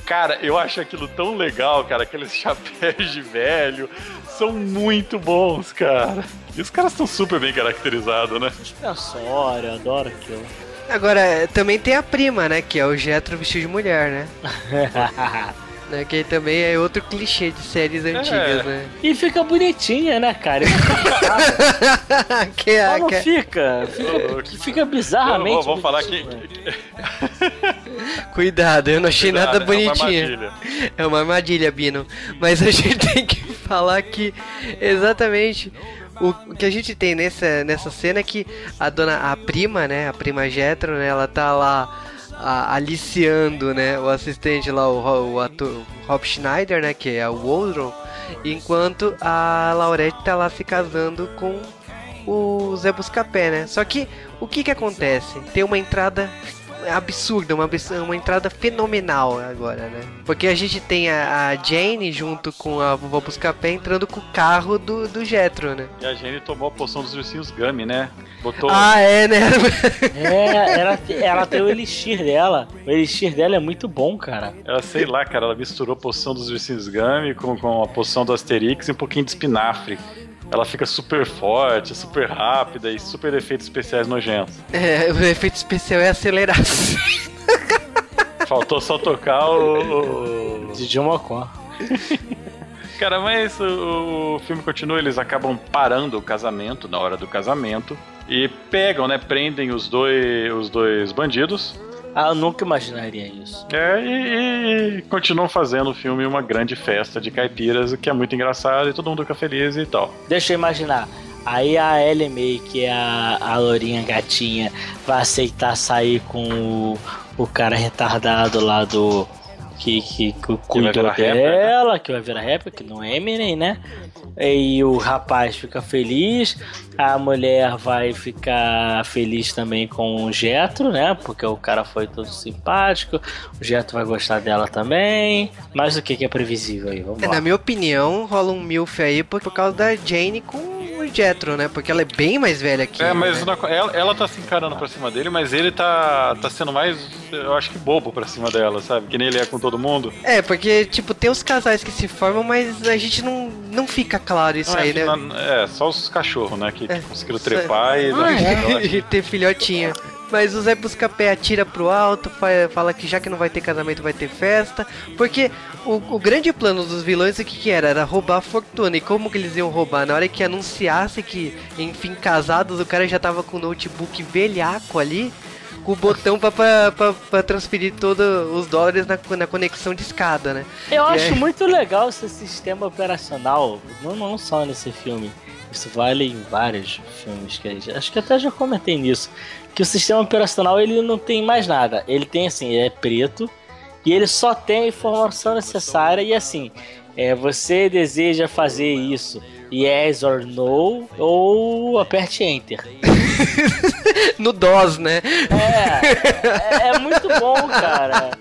[SPEAKER 2] Cara, eu acho aquilo tão legal, cara. Aqueles chapéus de velho são muito bons, cara. E os caras estão super bem caracterizados, né?
[SPEAKER 3] Suspensório, eu adoro aquilo.
[SPEAKER 1] Agora, também tem a prima, né? Que é o Jetro vestido de mulher, né? né? Que também é outro clichê de séries antigas, né?
[SPEAKER 3] e fica bonitinha, né, cara?
[SPEAKER 1] que é, que é-
[SPEAKER 3] fica. Fica, fica bizarramente.
[SPEAKER 2] Vamos, vamos falar que.
[SPEAKER 1] Cuidado, eu não achei nada
[SPEAKER 2] É uma
[SPEAKER 1] bonitinha.
[SPEAKER 2] armadilha.
[SPEAKER 1] É uma armadilha, Bino. Mas a gente tem que falar que exatamente o o que a gente tem nessa, nessa cena é que a dona, a prima, né, a prima Jetro, né, ela tá lá a- aliciando, né, o assistente lá, o, o ator Rob Schneider, né, que é o Waldron, enquanto a Laurette tá lá se casando com o Zé Buscapé, né? Só que o que que acontece? Tem uma entrada absurda, uma, abs- uma entrada fenomenal agora, né? Porque a gente tem a, a Jane junto com a vovó Buscapé entrando com o carro do, do Jetro, né?
[SPEAKER 2] E a Jenny tomou a poção dos ursinhos Gummy, né? Botou.
[SPEAKER 1] Ah, é, né?
[SPEAKER 3] É, ela, ela tem o elixir dela. O elixir dela é muito bom, cara.
[SPEAKER 2] Ela, sei lá, cara, ela misturou a poção dos ursinhos Gummy com, com a poção do Asterix e um pouquinho de espinafre. Ela fica super forte, super rápida e super efeitos especiais nojentos.
[SPEAKER 1] é, o efeito especial é aceleração.
[SPEAKER 2] Faltou só tocar o. o-
[SPEAKER 3] Didi Mocó.
[SPEAKER 2] Cara, mas o, o filme continua, eles acabam parando o casamento na hora do casamento e pegam, né? Prendem os dois, os dois bandidos.
[SPEAKER 3] Ah, eu nunca imaginaria isso.
[SPEAKER 2] É, e, e continuam fazendo o filme uma grande festa de caipiras, o que é muito engraçado e todo mundo fica feliz e tal.
[SPEAKER 3] Deixa eu imaginar. Aí a Ellie May, que é a, a lourinha gatinha, vai aceitar sair com o, o cara retardado lá do. Que, que, que cuidou
[SPEAKER 2] virar rapper, né?
[SPEAKER 3] dela, que vai virar rapper, que não é Eminem, né? E o rapaz fica feliz, a mulher vai ficar feliz também com o Jetro, né? Porque o cara foi todo simpático, o Jetro vai gostar dela também. Mas o que, que é previsível aí? Vamos
[SPEAKER 1] É,
[SPEAKER 3] lá.
[SPEAKER 1] na minha opinião, rola um milf aí por, por causa da Jane com o Jetro, né? Porque ela é bem mais velha que
[SPEAKER 2] É,
[SPEAKER 1] ele,
[SPEAKER 2] mas
[SPEAKER 1] né?
[SPEAKER 2] na- ela, ela tá se encarando pra cima dele, mas ele tá, tá sendo mais, eu acho que bobo pra cima dela, sabe? Que nem ele é com todo mundo.
[SPEAKER 1] É, porque, tipo, tem os casais que se formam, mas a gente não, não fica claro isso
[SPEAKER 2] Não,
[SPEAKER 1] aí,
[SPEAKER 2] é,
[SPEAKER 1] né?
[SPEAKER 2] na- é, só os cachorros, né? Que
[SPEAKER 1] É,
[SPEAKER 2] conseguiram trepar e.
[SPEAKER 3] Ah, é?
[SPEAKER 1] e ter filhotinha. Mas o Zé Buscapé atira pro alto, fa- fala que já que não vai ter casamento, vai ter festa. Porque o, o grande plano dos vilões, o que, que era? Era roubar a fortuna. E como que eles iam roubar? Na hora que anunciasse que, enfim, casados, o cara já tava com o notebook velhaco ali, com o botão pra, pra, pra, pra transferir todos os dólares na, na conexão de escada, né?
[SPEAKER 3] Eu
[SPEAKER 1] E
[SPEAKER 3] acho
[SPEAKER 1] aí-
[SPEAKER 3] muito legal esse sistema operacional, não, não só nesse filme. Isso vale em vários filmes que a gente, acho que até já comentei nisso, que o sistema operacional ele não tem mais nada. Ele tem assim, ele é preto e ele só tem a informação necessária e assim, é, você deseja fazer isso, yes or no, ou aperte enter.
[SPEAKER 1] No DOS, né?
[SPEAKER 3] É, é, é muito bom, cara.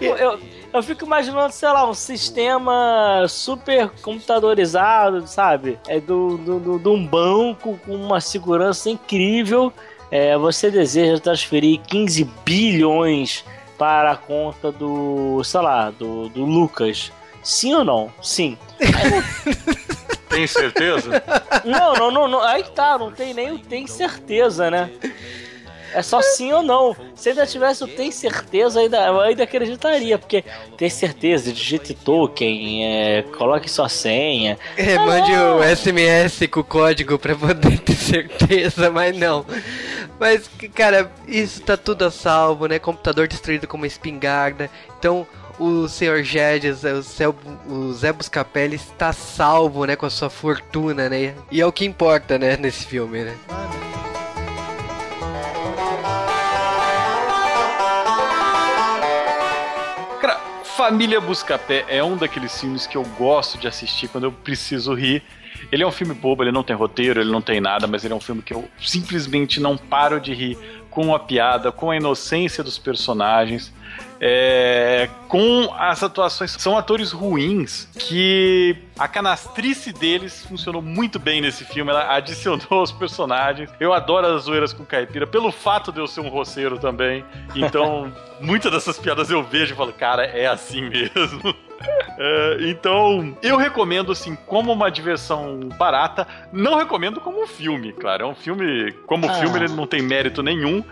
[SPEAKER 3] Eu, eu, eu fico imaginando, sei lá, um sistema super computadorizado, sabe? É do, do, do- de um banco com uma segurança incrível. É, você deseja transferir 15 bilhões para a conta do, sei lá, do, do Lucas. Sim ou não? Sim.
[SPEAKER 2] Tem certeza?
[SPEAKER 3] Não, não, não, não. Aí tá, não tem nem o tem certeza, né? É só sim ou não. Se ainda tivesse o tem certeza, ainda, eu ainda acreditaria, porque tem certeza, digite token, é, coloque sua senha.
[SPEAKER 1] É, mande o SMS com o código pra poder ter certeza, mas não. Mas, cara, isso tá tudo a salvo, né? Computador destruído com uma espingarda. Então, o Sr. Gedges, o, Céu- o Zé está salvo, né? Com a sua fortuna, né? E é o que importa, né? Nesse filme, né?
[SPEAKER 2] Cara, Família Buscapé é um daqueles filmes que eu gosto de assistir quando eu preciso rir. Ele é um filme bobo, ele não tem roteiro, ele não tem nada, mas ele é um filme que eu simplesmente não paro de rir com a piada, com a inocência dos personagens, é, com as atuações. São atores ruins que a canastrice deles funcionou muito bem nesse filme. Ela adicionou os personagens. Eu adoro as zoeiras com caipira, pelo fato de eu ser um roceiro também. Então, muitas dessas piadas eu vejo e falo, cara, é assim mesmo. É, então, eu recomendo assim como uma diversão barata. Não recomendo como um filme, claro. É um filme, como
[SPEAKER 3] Ah.
[SPEAKER 2] filme, ele não tem mérito nenhum.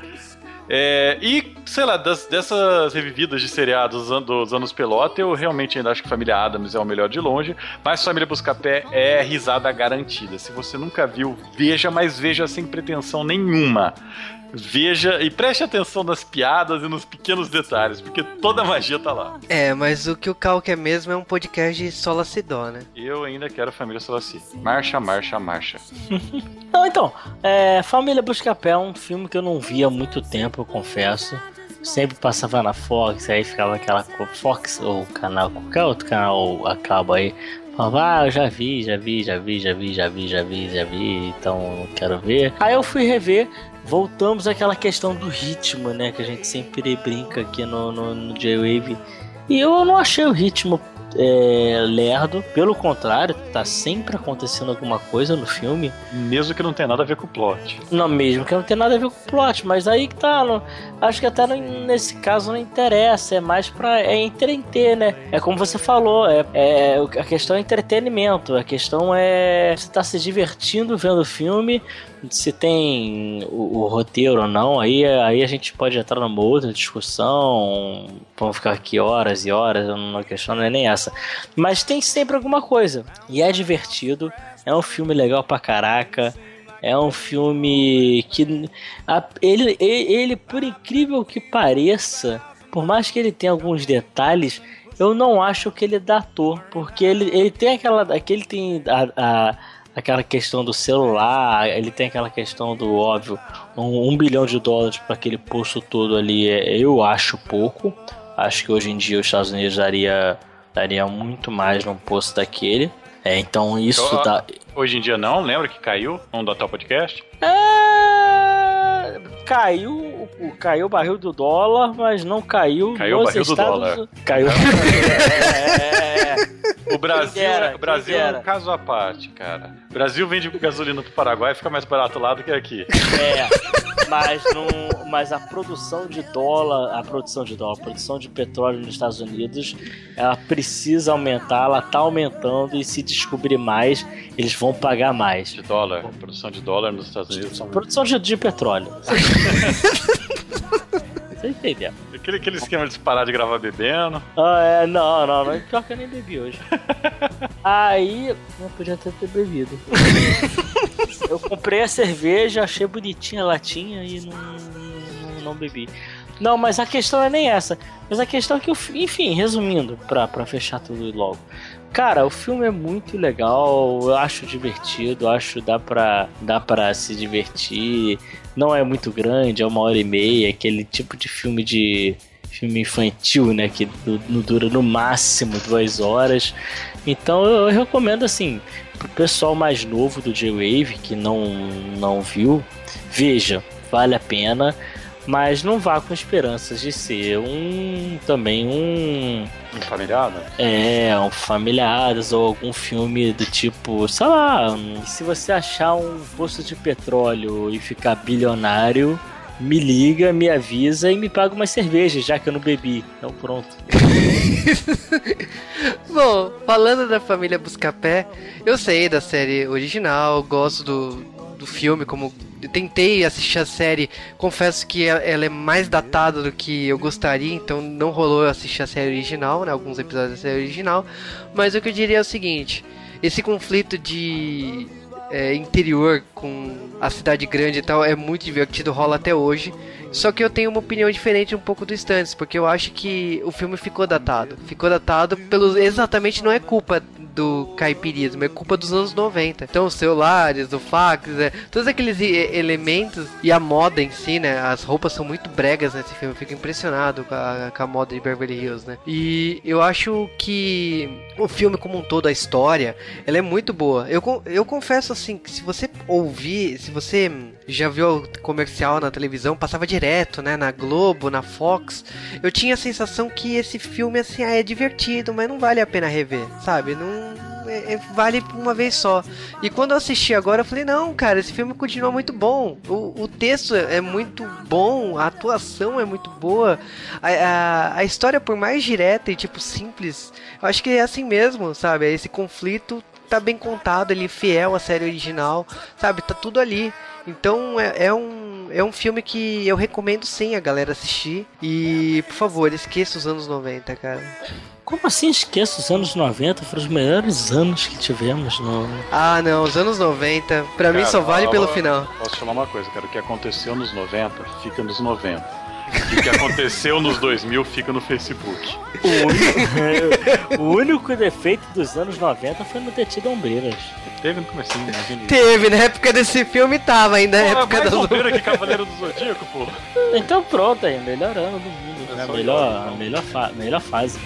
[SPEAKER 2] É, e, sei lá, das, dessas revividas de seriados dos, dos anos pelota, eu realmente ainda acho que Família Adams é o melhor de longe, mas Família Buscapé é risada garantida. Se você nunca viu, veja, mas veja sem pretensão nenhuma. Veja e preste atenção nas piadas e nos pequenos detalhes, porque toda a magia tá lá.
[SPEAKER 1] É, mas o que o Cal quer mesmo é um podcast de Solacedó, né?
[SPEAKER 2] Eu ainda quero Família Solaci. Marcha, marcha, marcha.
[SPEAKER 3] Não, então, é, Família Buscapé é um filme que eu não vi há muito tempo, eu confesso. Sempre passava na Fox, aí ficava aquela Fox ou canal, qualquer outro canal acaba aí. Falava, ah, eu já vi, já vi, já vi, já vi, já vi, já vi, já vi, então quero ver. Aí eu fui rever, voltamos àquela questão do ritmo, né? Que a gente sempre brinca aqui no, no, no J-Wave. E eu não achei o ritmo é, lerdo, pelo contrário, tá sempre acontecendo alguma coisa no filme.
[SPEAKER 2] Mesmo que não tenha nada a ver com o plot.
[SPEAKER 3] Não, mesmo que não tem nada a ver com o plot, mas aí que tá. Não, acho que até não- nesse caso não interessa, é mais pra é entreter, né? É como você falou, é, é- a questão é entretenimento, a questão é você tá se divertindo vendo o filme, se tem o, o roteiro ou não, aí, aí a gente pode entrar numa outra discussão, vamos ficar aqui horas e horas, a questão não é nem essa. Mas tem sempre alguma coisa, e é divertido, é um filme legal pra caraca. É um filme que a- ele, ele, ele, por incrível que pareça, por mais que ele tenha alguns detalhes, eu não acho que ele datou, porque ele, ele tem aquela, aquele tem a, a- aquela questão do celular, ele tem aquela questão do óbvio, um, um bilhão de dólares para aquele posto todo ali, é- eu acho pouco. Acho que hoje em dia os Estados Unidos daria, daria muito mais num posto daquele. É, então isso dá.
[SPEAKER 2] Hoje em dia não, lembra que caiu um do Hotel Podcast?
[SPEAKER 3] É, Caiu, o- caiu o barril do dólar, mas não caiu.
[SPEAKER 2] Caiu o barril do
[SPEAKER 3] Estados-
[SPEAKER 2] dólar.
[SPEAKER 3] Caiu. É, é, é.
[SPEAKER 2] O Brasil,
[SPEAKER 3] Quem dera,
[SPEAKER 2] o Brasil é um caso à parte, cara. O Brasil vende gasolina pro Paraguai e fica mais barato lá do que aqui.
[SPEAKER 3] É, mas, não, mas a produção de dólar, a produção de dólar, a produção de petróleo nos Estados Unidos, ela precisa aumentar, ela tá aumentando e se descobrir mais, eles vão pagar mais.
[SPEAKER 2] De dólar, produção de dólar nos Estados Unidos são.
[SPEAKER 3] Produção de, de petróleo. Você entendeu?
[SPEAKER 2] Aquele, aquele esquema de parar de gravar bebendo.
[SPEAKER 3] Ah, é, não, não, não. Pior que eu nem bebi hoje. Aí, não podia até ter bebido. eu comprei a cerveja, achei bonitinha a latinha e não, não, não bebi. Não, mas a questão é nem essa. Mas a questão é que, fi- enfim, resumindo, pra, pra fechar tudo logo. Cara, o filme é muito legal, eu acho divertido, acho dá pra, dá pra se divertir. Não é muito grande, é uma hora e meia, aquele tipo de filme de filme infantil, né? Que dura no máximo duas horas. Então eu, eu recomendo assim, pro pessoal mais novo do J-Wave que não, não viu, veja, vale a pena. Mas não vá com esperanças de ser um também um
[SPEAKER 2] Um familiar,
[SPEAKER 3] é, um familiares ou algum filme do tipo, sei lá, um- se você achar um poço de petróleo e ficar bilionário, me liga, me avisa e me paga uma cerveja, já que eu não bebi. Então pronto.
[SPEAKER 1] Bom, falando da família Buscapé, eu sei da série original, gosto do, do filme, como eu tentei assistir a série, confesso que ela- é mais datada do que eu gostaria, então não rolou assistir a série original, né, alguns episódios da série original, mas o que eu diria é o seguinte, esse conflito de é, interior com a cidade grande e tal é muito divertido, rola até hoje. Só que eu tenho uma opinião diferente um pouco do Stunts, porque eu acho que o filme ficou datado. Ficou datado pelos. Exatamente não é culpa do caipirismo, é culpa dos anos 90. Então, os celulares, o fax, é, todos aqueles elementos e a moda em si, né? As roupas são muito bregas nesse filme, eu fico impressionado com a, com a moda de Beverly Hills, né? E eu acho que o filme como um todo, a história, ela é muito boa. Eu, eu confesso assim que se você ouvir, se você já viu o comercial na televisão, passava direto, né, na Globo, na Fox, eu tinha a sensação que esse filme assim ah, é divertido, mas não vale a pena rever, sabe? Não é- é- vale uma vez só. E quando eu assisti agora, eu falei, não, cara, esse filme continua muito bom. O, o texto é muito bom, a atuação é muito boa. A, a, a história, por mais direta e, tipo, simples, eu acho que é assim mesmo, sabe? Esse conflito tá bem contado ali, fiel à série original, sabe? Tá tudo ali. Então é, é um é um filme que eu recomendo sim a galera assistir. E, por favor, esqueça os anos 90, cara.
[SPEAKER 3] Como assim esqueço os anos 90? Foram os melhores anos que tivemos no.
[SPEAKER 1] Ah, não, os anos 90, pra mim só vale pelo final.
[SPEAKER 2] Posso falar uma coisa, cara? O que aconteceu nos 90 fica nos 90. E o que aconteceu nos 2000 fica no Facebook.
[SPEAKER 3] O único, o único defeito dos anos 90 foi não ter tido ombreiras.
[SPEAKER 2] Teve no comecinho, né?
[SPEAKER 1] Teve, na época desse filme tava ainda, na
[SPEAKER 2] Porra,
[SPEAKER 1] época
[SPEAKER 2] mais
[SPEAKER 1] das
[SPEAKER 2] bombeira que Cavaleiro do Zodíaco, pô.
[SPEAKER 3] Então pronto aí, melhor ano do mundo.
[SPEAKER 2] É
[SPEAKER 3] né? melhor, melhor, fa melhor fase.